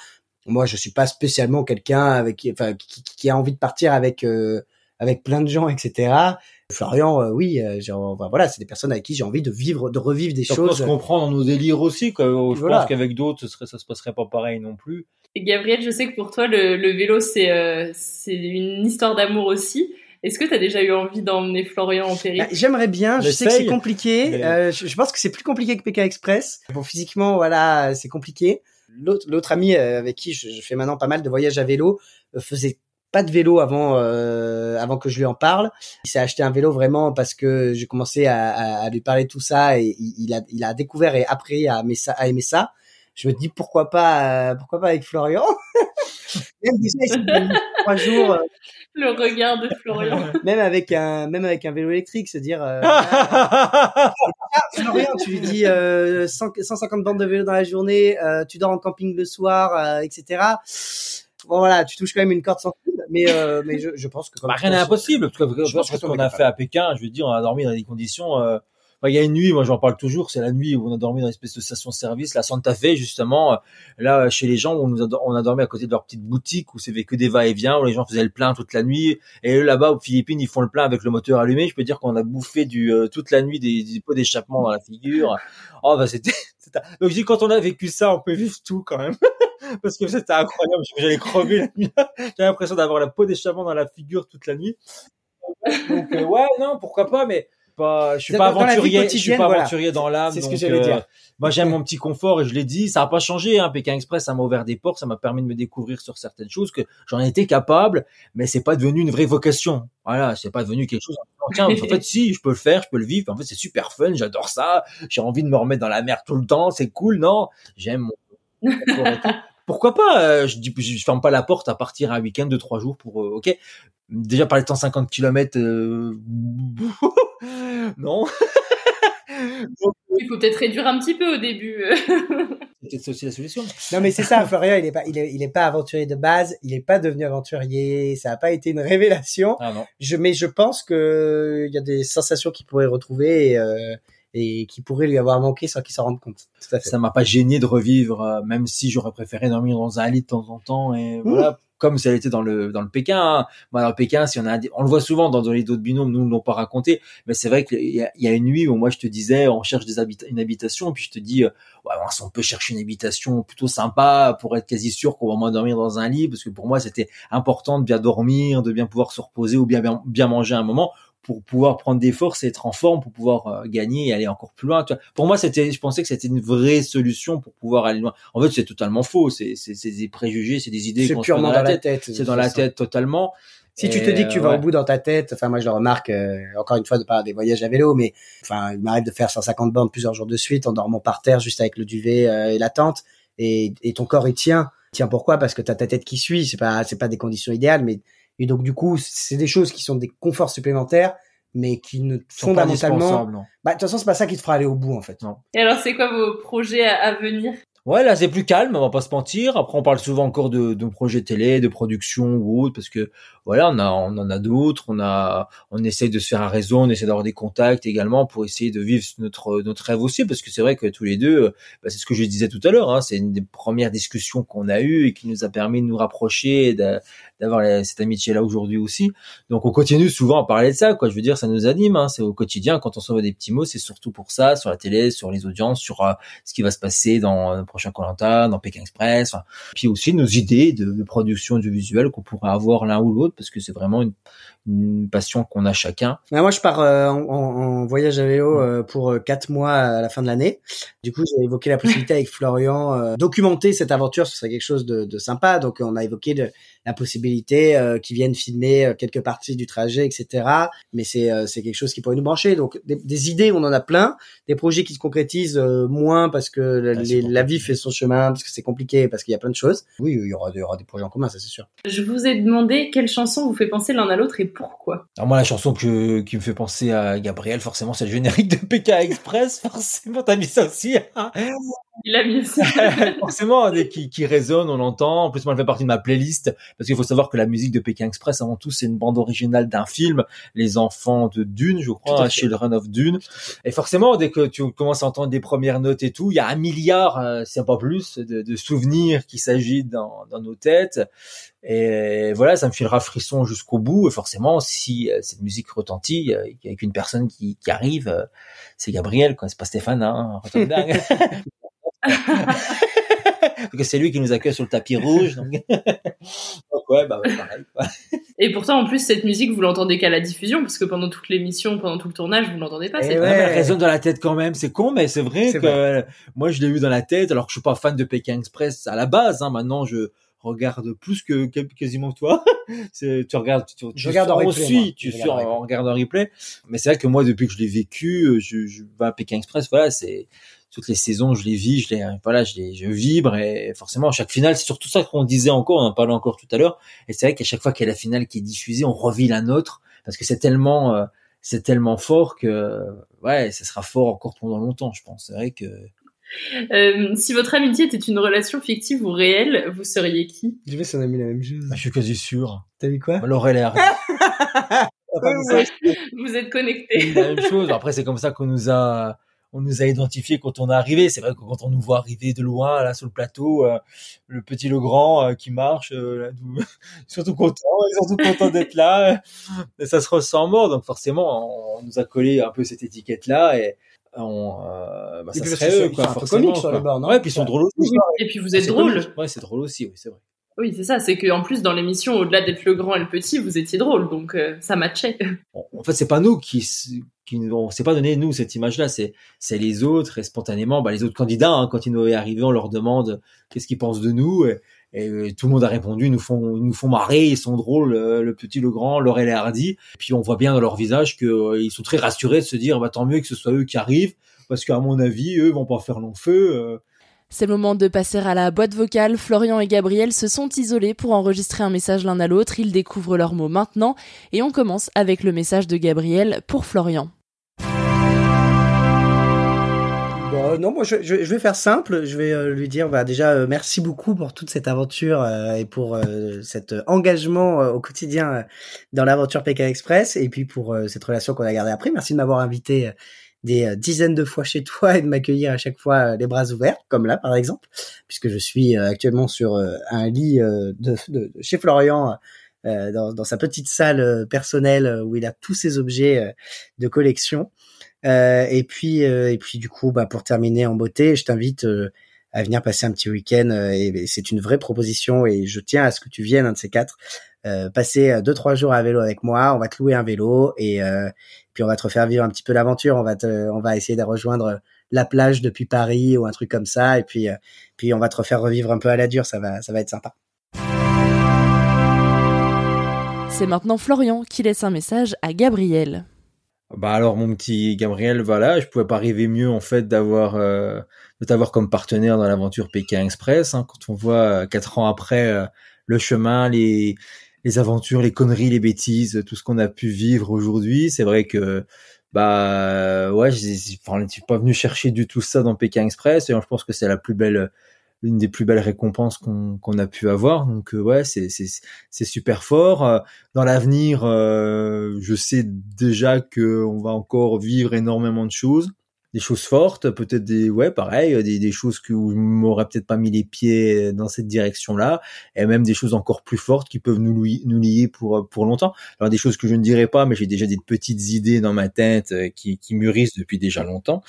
Moi, je suis pas spécialement quelqu'un avec, enfin, qui, qui- a envie de partir avec euh, avec plein de gens, etc. Florian, euh, oui, euh, genre, voilà, c'est des personnes avec qui j'ai envie de vivre, de revivre des Donc, on choses. se comprend dans nos délires aussi. Quoi. Je Voilà. pense qu'avec d'autres, ça se passerait pas pareil non plus. Et Gabriel, je sais que pour toi, le, le vélo, c'est euh, c'est une histoire d'amour aussi. Est-ce que tu as déjà eu envie d'emmener Florian en périple Bah, J'aimerais bien, je sais que c'est compliqué. mais- euh, je, je pense que c'est plus compliqué que PK Express. Bon, physiquement, voilà, c'est compliqué. L'autre, ami euh, avec qui je, je fais maintenant pas mal de voyages à vélo euh, faisait pas de vélo avant, euh, avant que je lui en parle. Il s'est acheté un vélo vraiment parce que j'ai commencé à, à, à lui parler de tout ça et il, il a, il a découvert et appris à aimer ça. À aimer ça. Je me dis pourquoi pas, euh, pourquoi pas avec Florian? (laughs) Même déjà, il s'est dit trois jours. euh, Le regard de Florian. même avec un même avec un vélo électrique se dire euh, (laughs) ah, Florian tu lui dis euh, 100 150 bandes de vélo dans la journée euh, tu dors en camping le soir euh, etc voilà tu touches quand même une corde sensible mais euh, mais je, je pense que comme Bah, rien n'est impossible. Parce que Je pense que ce qu'on a fait à Pékin, je veux dire, on a dormi dans des conditions. Euh, Enfin, il y a une nuit, moi j'en parle toujours, c'est la nuit où on a dormi dans une espèce de station-service, la Santa Fe justement, là chez les gens où on, nous a, on a dormi à côté de leur petite boutique où c'est que des va-et-vient, où les gens faisaient le plein toute la nuit. Et là-bas aux Philippines, ils font le plein avec le moteur allumé. Je peux dire qu'on a bouffé du euh, toute la nuit des, des pots d'échappement dans la figure. Oh bah c'était. (laughs) c'était- Donc je dis quand on a vécu ça, on peut vivre tout quand même. (laughs) Parce que c'était incroyable, j'allais crever la nuit. (laughs) J'avais l'impression d'avoir la peau d'échappement dans la figure toute la nuit. Donc euh, ouais, non, pourquoi pas, mais pas, je suis pas aventurier, je suis pas voilà. aventurier dans l'âme. C'est ce que j'allais euh, dire. Moi, j'aime mon petit confort et je l'ai dit, ça n'a pas changé. Hein. Pékin Express, ça m'a ouvert des portes, ça m'a permis de me découvrir sur certaines choses que j'en étais capable, mais c'est pas devenu une vraie vocation. Voilà, c'est pas devenu quelque chose. disant, Tiens, en fait, (laughs) si, je peux le faire, je peux le vivre. En fait, c'est super fun, j'adore ça. J'ai envie de me remettre dans la mer tout le temps, c'est cool, non? J'aime mon pourquoi pas euh, Je dis, je ferme pas la porte à partir un week-end de trois jours pour. euh, ok, déjà par les 150 km, non. Il faut peut-être réduire un petit peu au début. (laughs) C'est aussi la solution. Non, mais c'est ça, Florian, il est pas, il est, il est pas aventurier de base, il est pas devenu aventurier, ça a pas été une révélation. Ah non. Je, mais je pense que il y a des sensations qu'il pourrait retrouver et, euh, et qui pourraient lui avoir manqué sans qu'il s'en rende compte. Tout à fait. Ça m'a pas gêné de revivre, euh, même si j'aurais préféré dormir dans un lit de temps en temps et voilà. Comme ça a été dans le dans le Pékin. Hein. Moi, dans le Pékin, si on a, on le voit souvent dans les d'autres binômes, nous ne l'ont pas raconté, mais c'est vrai qu'il y, y a une nuit où moi je te disais, on cherche des habita- une habitation, puis je te dis, euh, ouais, bon, on peut chercher une habitation plutôt sympa pour être quasi sûr qu'on va moins dormir dans un lit, parce que pour moi c'était important de bien dormir, de bien pouvoir se reposer ou bien bien, bien manger un moment pour pouvoir prendre des forces et être en forme pour pouvoir euh, gagner et aller encore plus loin. Tu vois. Pour moi, c'était, je pensais que c'était une vraie solution pour pouvoir aller loin. En fait, c'est totalement faux. C'est, c'est, c'est des préjugés, c'est des idées C'est qu'on se dans la dans la tête. C'est dans la tête totalement. Si tu te dis que tu vas ouais. au bout dans ta tête, enfin moi je le remarque euh, encore une fois de par des voyages à vélo, mais enfin il m'arrive de faire 150 bornes plusieurs jours de suite en dormant par terre juste avec le duvet euh, et la tente, et, et ton corps il tient. Il tient pourquoi? Parce que t'as ta tête qui suit. C'est pas c'est pas des conditions idéales, mais et donc du coup c'est des choses qui sont des conforts supplémentaires, mais qui ne Sont pas fondamentalement. Bah de toute façon c'est pas ça qui te fera aller au bout en fait. Non. Et alors, c'est quoi vos projets à, à venir? Ouais, là c'est plus calme, on va pas se mentir. Après, on parle souvent encore de, de projets télé, de production ou autre, parce que voilà, on a, on en a d'autres. On a, on essaye de se faire un réseau, on essaie d'avoir des contacts également pour essayer de vivre notre notre rêve aussi, parce que c'est vrai que tous les deux, euh, bah, c'est ce que je disais tout à l'heure, hein, c'est une des premières discussions qu'on a eues et qui nous a permis de nous rapprocher, d'avoir cette amitié là aujourd'hui aussi. Donc on continue souvent à parler de ça, quoi. Je veux dire, ça nous anime. Hein, c'est au quotidien quand on s'envoie des petits mots, c'est surtout pour ça, sur la télé, sur les audiences, sur euh, ce qui va se passer dans le prochain Colanta, dans Pékin Express. enfin, puis aussi nos idées de, production audiovisuelle qu'on pourrait avoir l'un ou l'autre, parce que c'est vraiment une, passion qu'on a chacun. Ouais, moi, je pars euh, en, voyage à vélo euh, pour quatre mois à la fin de l'année. Du coup, j'ai évoqué la possibilité avec Florian documenter cette aventure, ce serait quelque chose de, sympa. Donc, on a évoqué la possibilité euh, qu'ils viennent filmer euh, quelques parties du trajet, etc. Mais c'est euh, c'est quelque chose qui pourrait nous brancher. Donc, des, des idées, on en a plein. Des projets qui se concrétisent euh, moins parce que la, les- la vie fait son chemin, parce que c'est compliqué, parce qu'il y a plein de choses. Oui, il y aura, il y aura des projets en commun, ça c'est sûr. Je vous ai demandé quelle chanson vous fait penser l'un à l'autre et pourquoi. Alors moi, la chanson que, qui me fait penser à Gabriel, forcément, c'est le générique de PK Express. (laughs) Forcément, t'as mis ça aussi. hein. Il a mis ça. (laughs) forcément, dès qui, qui résonne, on l'entend. En plus, moi, elle fait partie de ma playlist parce qu'il faut savoir que la musique de Pékin Express, avant tout, c'est une bande originale d'un film, Les Enfants de Dune, je crois, hein. Children of Dune. Et forcément, dès que tu commences à entendre des premières notes et tout, il y a un milliard, euh, c'est pas plus, de, de souvenirs qui s'agitent dans, dans nos têtes. Et voilà, ça me filera frisson jusqu'au bout. Et forcément, si euh, cette musique retentit, euh, avec une personne qui, qui arrive, euh, c'est Gabriel, quoi. C'est pas Stéphane, hein. (laughs) (laughs) Parce que c'est lui qui nous accueille sur le tapis rouge. Donc, (laughs) donc ouais, bah ouais, pareil. quoi. (laughs) Et pourtant, en plus, cette musique, vous l'entendez qu'à la diffusion, parce que pendant toute l'émission, pendant tout le tournage, vous l'entendez pas. Eh cette Ouais, mais elle résonne dans la tête quand même. C'est con, mais c'est vrai que moi, je l'ai eu dans la tête, alors que je suis pas fan de Pékin Express à la base. Hein. Maintenant, je regarde plus que, quasiment que toi. Tu regardes, tu, tu, Je regarde en replay, moi. tu Je suis regarde en en, replay. en replay. Mais c'est vrai que moi, depuis que je l'ai vécu, euh, je, je à Pékin Express. Voilà, c'est toutes les saisons, je les vis, je les, voilà, je les, je vibre et forcément, à chaque finale, c'est surtout ça qu'on disait encore, on en parlait encore tout à l'heure. Et c'est vrai qu'à chaque fois qu'il y a la finale qui est diffusée, on revit la nôtre parce que c'est tellement, euh, c'est tellement fort que, ouais, ça sera fort encore pendant longtemps, je pense. C'est vrai que Euh, si votre amitié était une relation fictive ou réelle, vous seriez qui? Je vais si on a mis la même chose. bah, je suis quasi sûr. T'as vu quoi? Laurel et. (laughs) Vous êtes connectés. la même chose. Après, c'est comme ça qu'on nous a, on nous a identifié quand on est arrivé. C'est vrai que quand on nous voit arriver de loin, là, sur le plateau, euh, le petit, le grand, euh, qui marche, euh, là, nous- (laughs) ils sont tout contents, ils sont tout contents d'être là. Et ça se ressent mort. Donc, forcément, on, nous a collé un peu cette étiquette-là et, on, euh, bah, Et ça serait eux, quoi, forcément, comiques sur quoi. les Ouais, puis ils sont drôles aussi. Et puis vous êtes C'est drôle. comique. Ouais, c'est drôle aussi, oui, c'est vrai. Oui, c'est ça. C'est qu'en plus, dans l'émission, au-delà d'être le grand et le petit, vous étiez drôle. Donc, euh, ça matchait. en fait, c'est pas nous qui, qui nous- s'est pas donné nous cette image-là, c'est c'est les autres et spontanément, bah, les autres candidats, hein, quand ils nous est arrivé, on leur demande qu'est-ce qu'ils pensent de nous et, et, euh, tout le monde a répondu, ils nous font ils nous font marrer, ils sont drôles, euh, le petit, le grand, Laurel et Hardy. Puis on voit bien dans leur visage que euh, ils sont très rassurés de se dire bah tant mieux que ce soit eux qui arrivent parce qu'à mon avis, eux vont pas faire long feu. euh. C'est le moment de passer à la boîte vocale. Florian et Gabriel se sont isolés pour enregistrer un message l'un à l'autre. Ils découvrent leurs mots maintenant. Et on commence avec le message de Gabriel pour Florian. Bon, non, moi je, vais faire simple. Je vais euh, lui dire bah, déjà euh, merci beaucoup pour toute cette aventure euh, et pour euh, cet engagement euh, au quotidien euh, dans l'aventure Pékin Express et puis pour euh, cette relation qu'on a gardée après. Merci de m'avoir invité euh, des euh, dizaines de fois chez toi et de m'accueillir à chaque fois euh, les bras ouverts, comme là par exemple, puisque je suis euh, actuellement sur un lit de, chez Florian. dans, sa petite salle personnelle où il a tous ses objets de collection. Et puis, et puis du coup, bah, pour terminer en beauté, je t'invite à venir passer un petit week-end. et c'est une vraie proposition et je tiens à ce que tu viennes un de ces quatre. Euh, passer euh, deux trois jours à vélo avec moi. On va te louer un vélo et euh, puis on va te refaire vivre un petit peu l'aventure. On va te, on va essayer de rejoindre la plage depuis Paris ou un truc comme ça. Et puis, euh, puis on va te refaire revivre un peu à la dure. Ça va, ça va être sympa. C'est maintenant Florian qui laisse un message à Gabriel. Bah alors mon petit Gabriel, voilà, je pouvais pas rêver mieux en fait d'avoir euh, de t'avoir comme partenaire dans l'aventure Pékin Express. Hein, quand on voit euh, quatre ans après euh, le chemin, les les aventures, les conneries, les bêtises, tout ce qu'on a pu vivre aujourd'hui, c'est vrai que bah ouais, j'ai- enfin, je suis pas venu chercher du tout ça dans Pékin Express et je pense que c'est la plus belle une des plus belles récompenses qu'on a pu avoir. Donc euh, ouais, c'est c'est super fort. Dans l'avenir, euh, je sais déjà que on va encore vivre énormément de choses, des choses fortes, peut-être des ouais pareil, des des choses que où je m'aurais peut-être pas mis les pieds dans cette direction-là, et même des choses encore plus fortes qui peuvent nous lier, nous lier pour pour longtemps. Alors des choses que je ne dirai pas, mais j'ai déjà des petites idées dans ma tête euh, qui qui mûrissent depuis déjà longtemps.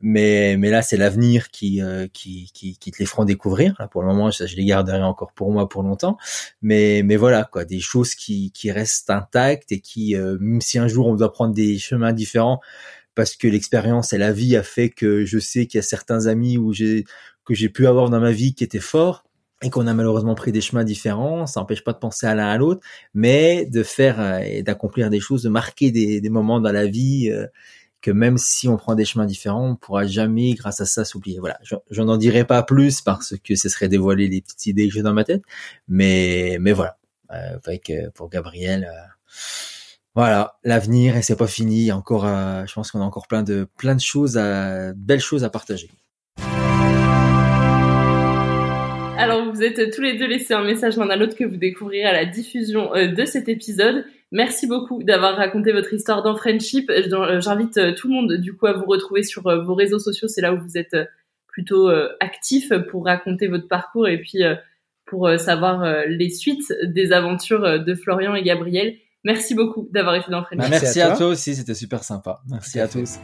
Mais mais là c'est l'avenir qui, euh, qui qui te les feront découvrir. Là pour le moment, ça, je les garderai encore pour moi pour longtemps. Mais mais voilà quoi, des choses qui qui restent intactes et qui euh, même si un jour on doit prendre des chemins différents parce que l'expérience et la vie a fait que je sais qu'il y a certains amis où j'ai que j'ai pu avoir dans ma vie qui étaient forts et qu'on a malheureusement pris des chemins différents, ça n'empêche pas de penser à l'un à l'autre, mais de faire euh, et d'accomplir des choses, de marquer des, des moments dans la vie euh, que même si on prend des chemins différents, on pourra jamais, grâce à ça, s'oublier. Voilà, je, n'en dirai pas plus parce que ce serait dévoiler les petites idées que j'ai dans ma tête, mais mais voilà, euh, avec, euh, pour Gabriel. Voilà, l'avenir et c'est pas fini. Encore, euh, je pense qu'on a encore plein de plein de choses, à, belles choses à partager. Alors, vous êtes tous les deux laissés un message l'un à l'autre que vous découvrirez à la diffusion euh, de cet épisode. Merci beaucoup d'avoir raconté votre histoire dans Friendship. Euh, J'invite tout le monde, du coup, à vous retrouver sur vos réseaux sociaux. C'est là où vous êtes plutôt actifs pour raconter votre parcours et puis pour savoir les suites des aventures de Florian et Gabriel. Merci beaucoup d'avoir été dans Friendship. Bah, merci, à, toi. aussi, c'était super sympa. Merci à tous.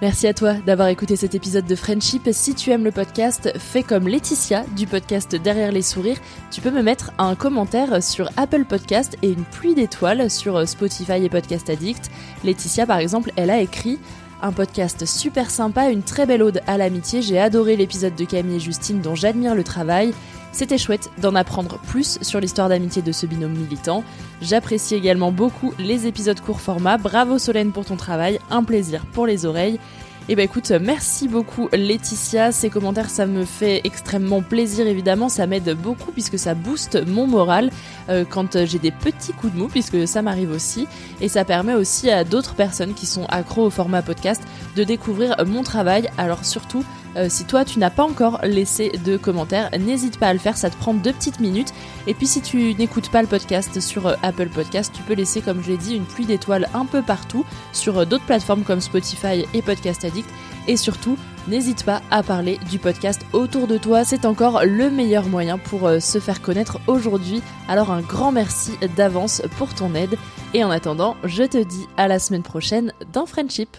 Merci à toi d'avoir écouté cet épisode de Friendship. Si tu aimes le podcast, fais comme Laetitia du podcast Derrière les sourires. Tu peux me mettre un commentaire sur Apple Podcast et une pluie d'étoiles sur Spotify et Podcast Addict. Laetitia, par exemple, elle a écrit un podcast super sympa, une très belle ode à l'amitié. J'ai adoré l'épisode de Camille et Justine dont j'admire le travail. C'était chouette d'en apprendre plus sur l'histoire d'amitié de ce binôme militant. J'apprécie également beaucoup les épisodes court format. Bravo Solène pour ton travail, un plaisir pour les oreilles. Et bah écoute, merci beaucoup Laetitia, ces commentaires ça me fait extrêmement plaisir évidemment, ça m'aide beaucoup puisque ça booste mon moral euh, quand j'ai des petits coups de mou puisque ça m'arrive aussi et ça permet aussi à d'autres personnes qui sont accros au format podcast de découvrir mon travail. Alors surtout, Euh, si toi tu n'as pas encore laissé de commentaires, n'hésite pas à le faire, ça te prend deux petites minutes. Et puis si tu n'écoutes pas le podcast sur euh, Apple Podcast, tu peux laisser, comme je l'ai dit, une pluie d'étoiles un peu partout sur euh, d'autres plateformes comme Spotify et Podcast Addict. Et surtout, n'hésite pas à parler du podcast autour de toi, c'est encore le meilleur moyen pour se faire connaître aujourd'hui. Alors un grand merci d'avance pour ton aide. Et en attendant, je te dis à la semaine prochaine dans Friendship.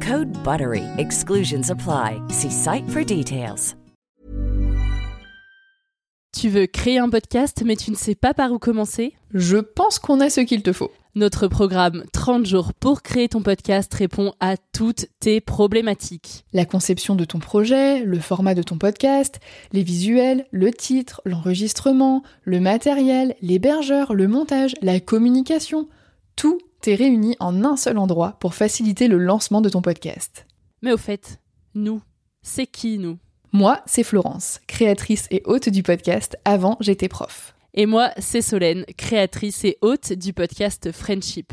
Code BUTTERY. Exclusions apply. See site for details. Tu veux créer un podcast mais tu ne sais pas par où commencer? Je pense qu'on a ce qu'il te faut. Notre programme 30 jours pour créer ton podcast répond à toutes tes problématiques. La conception de ton projet, le format de ton podcast, les visuels, le titre, l'enregistrement, le matériel, l'hébergeur, le montage, la communication, tout est réuni en un seul endroit pour faciliter le lancement de ton podcast. Mais au fait, nous, c'est qui nous? Moi, c'est Florence, créatrice et hôte du podcast Avant j'étais prof. Et moi, c'est Solène, créatrice et hôte du podcast Friendship.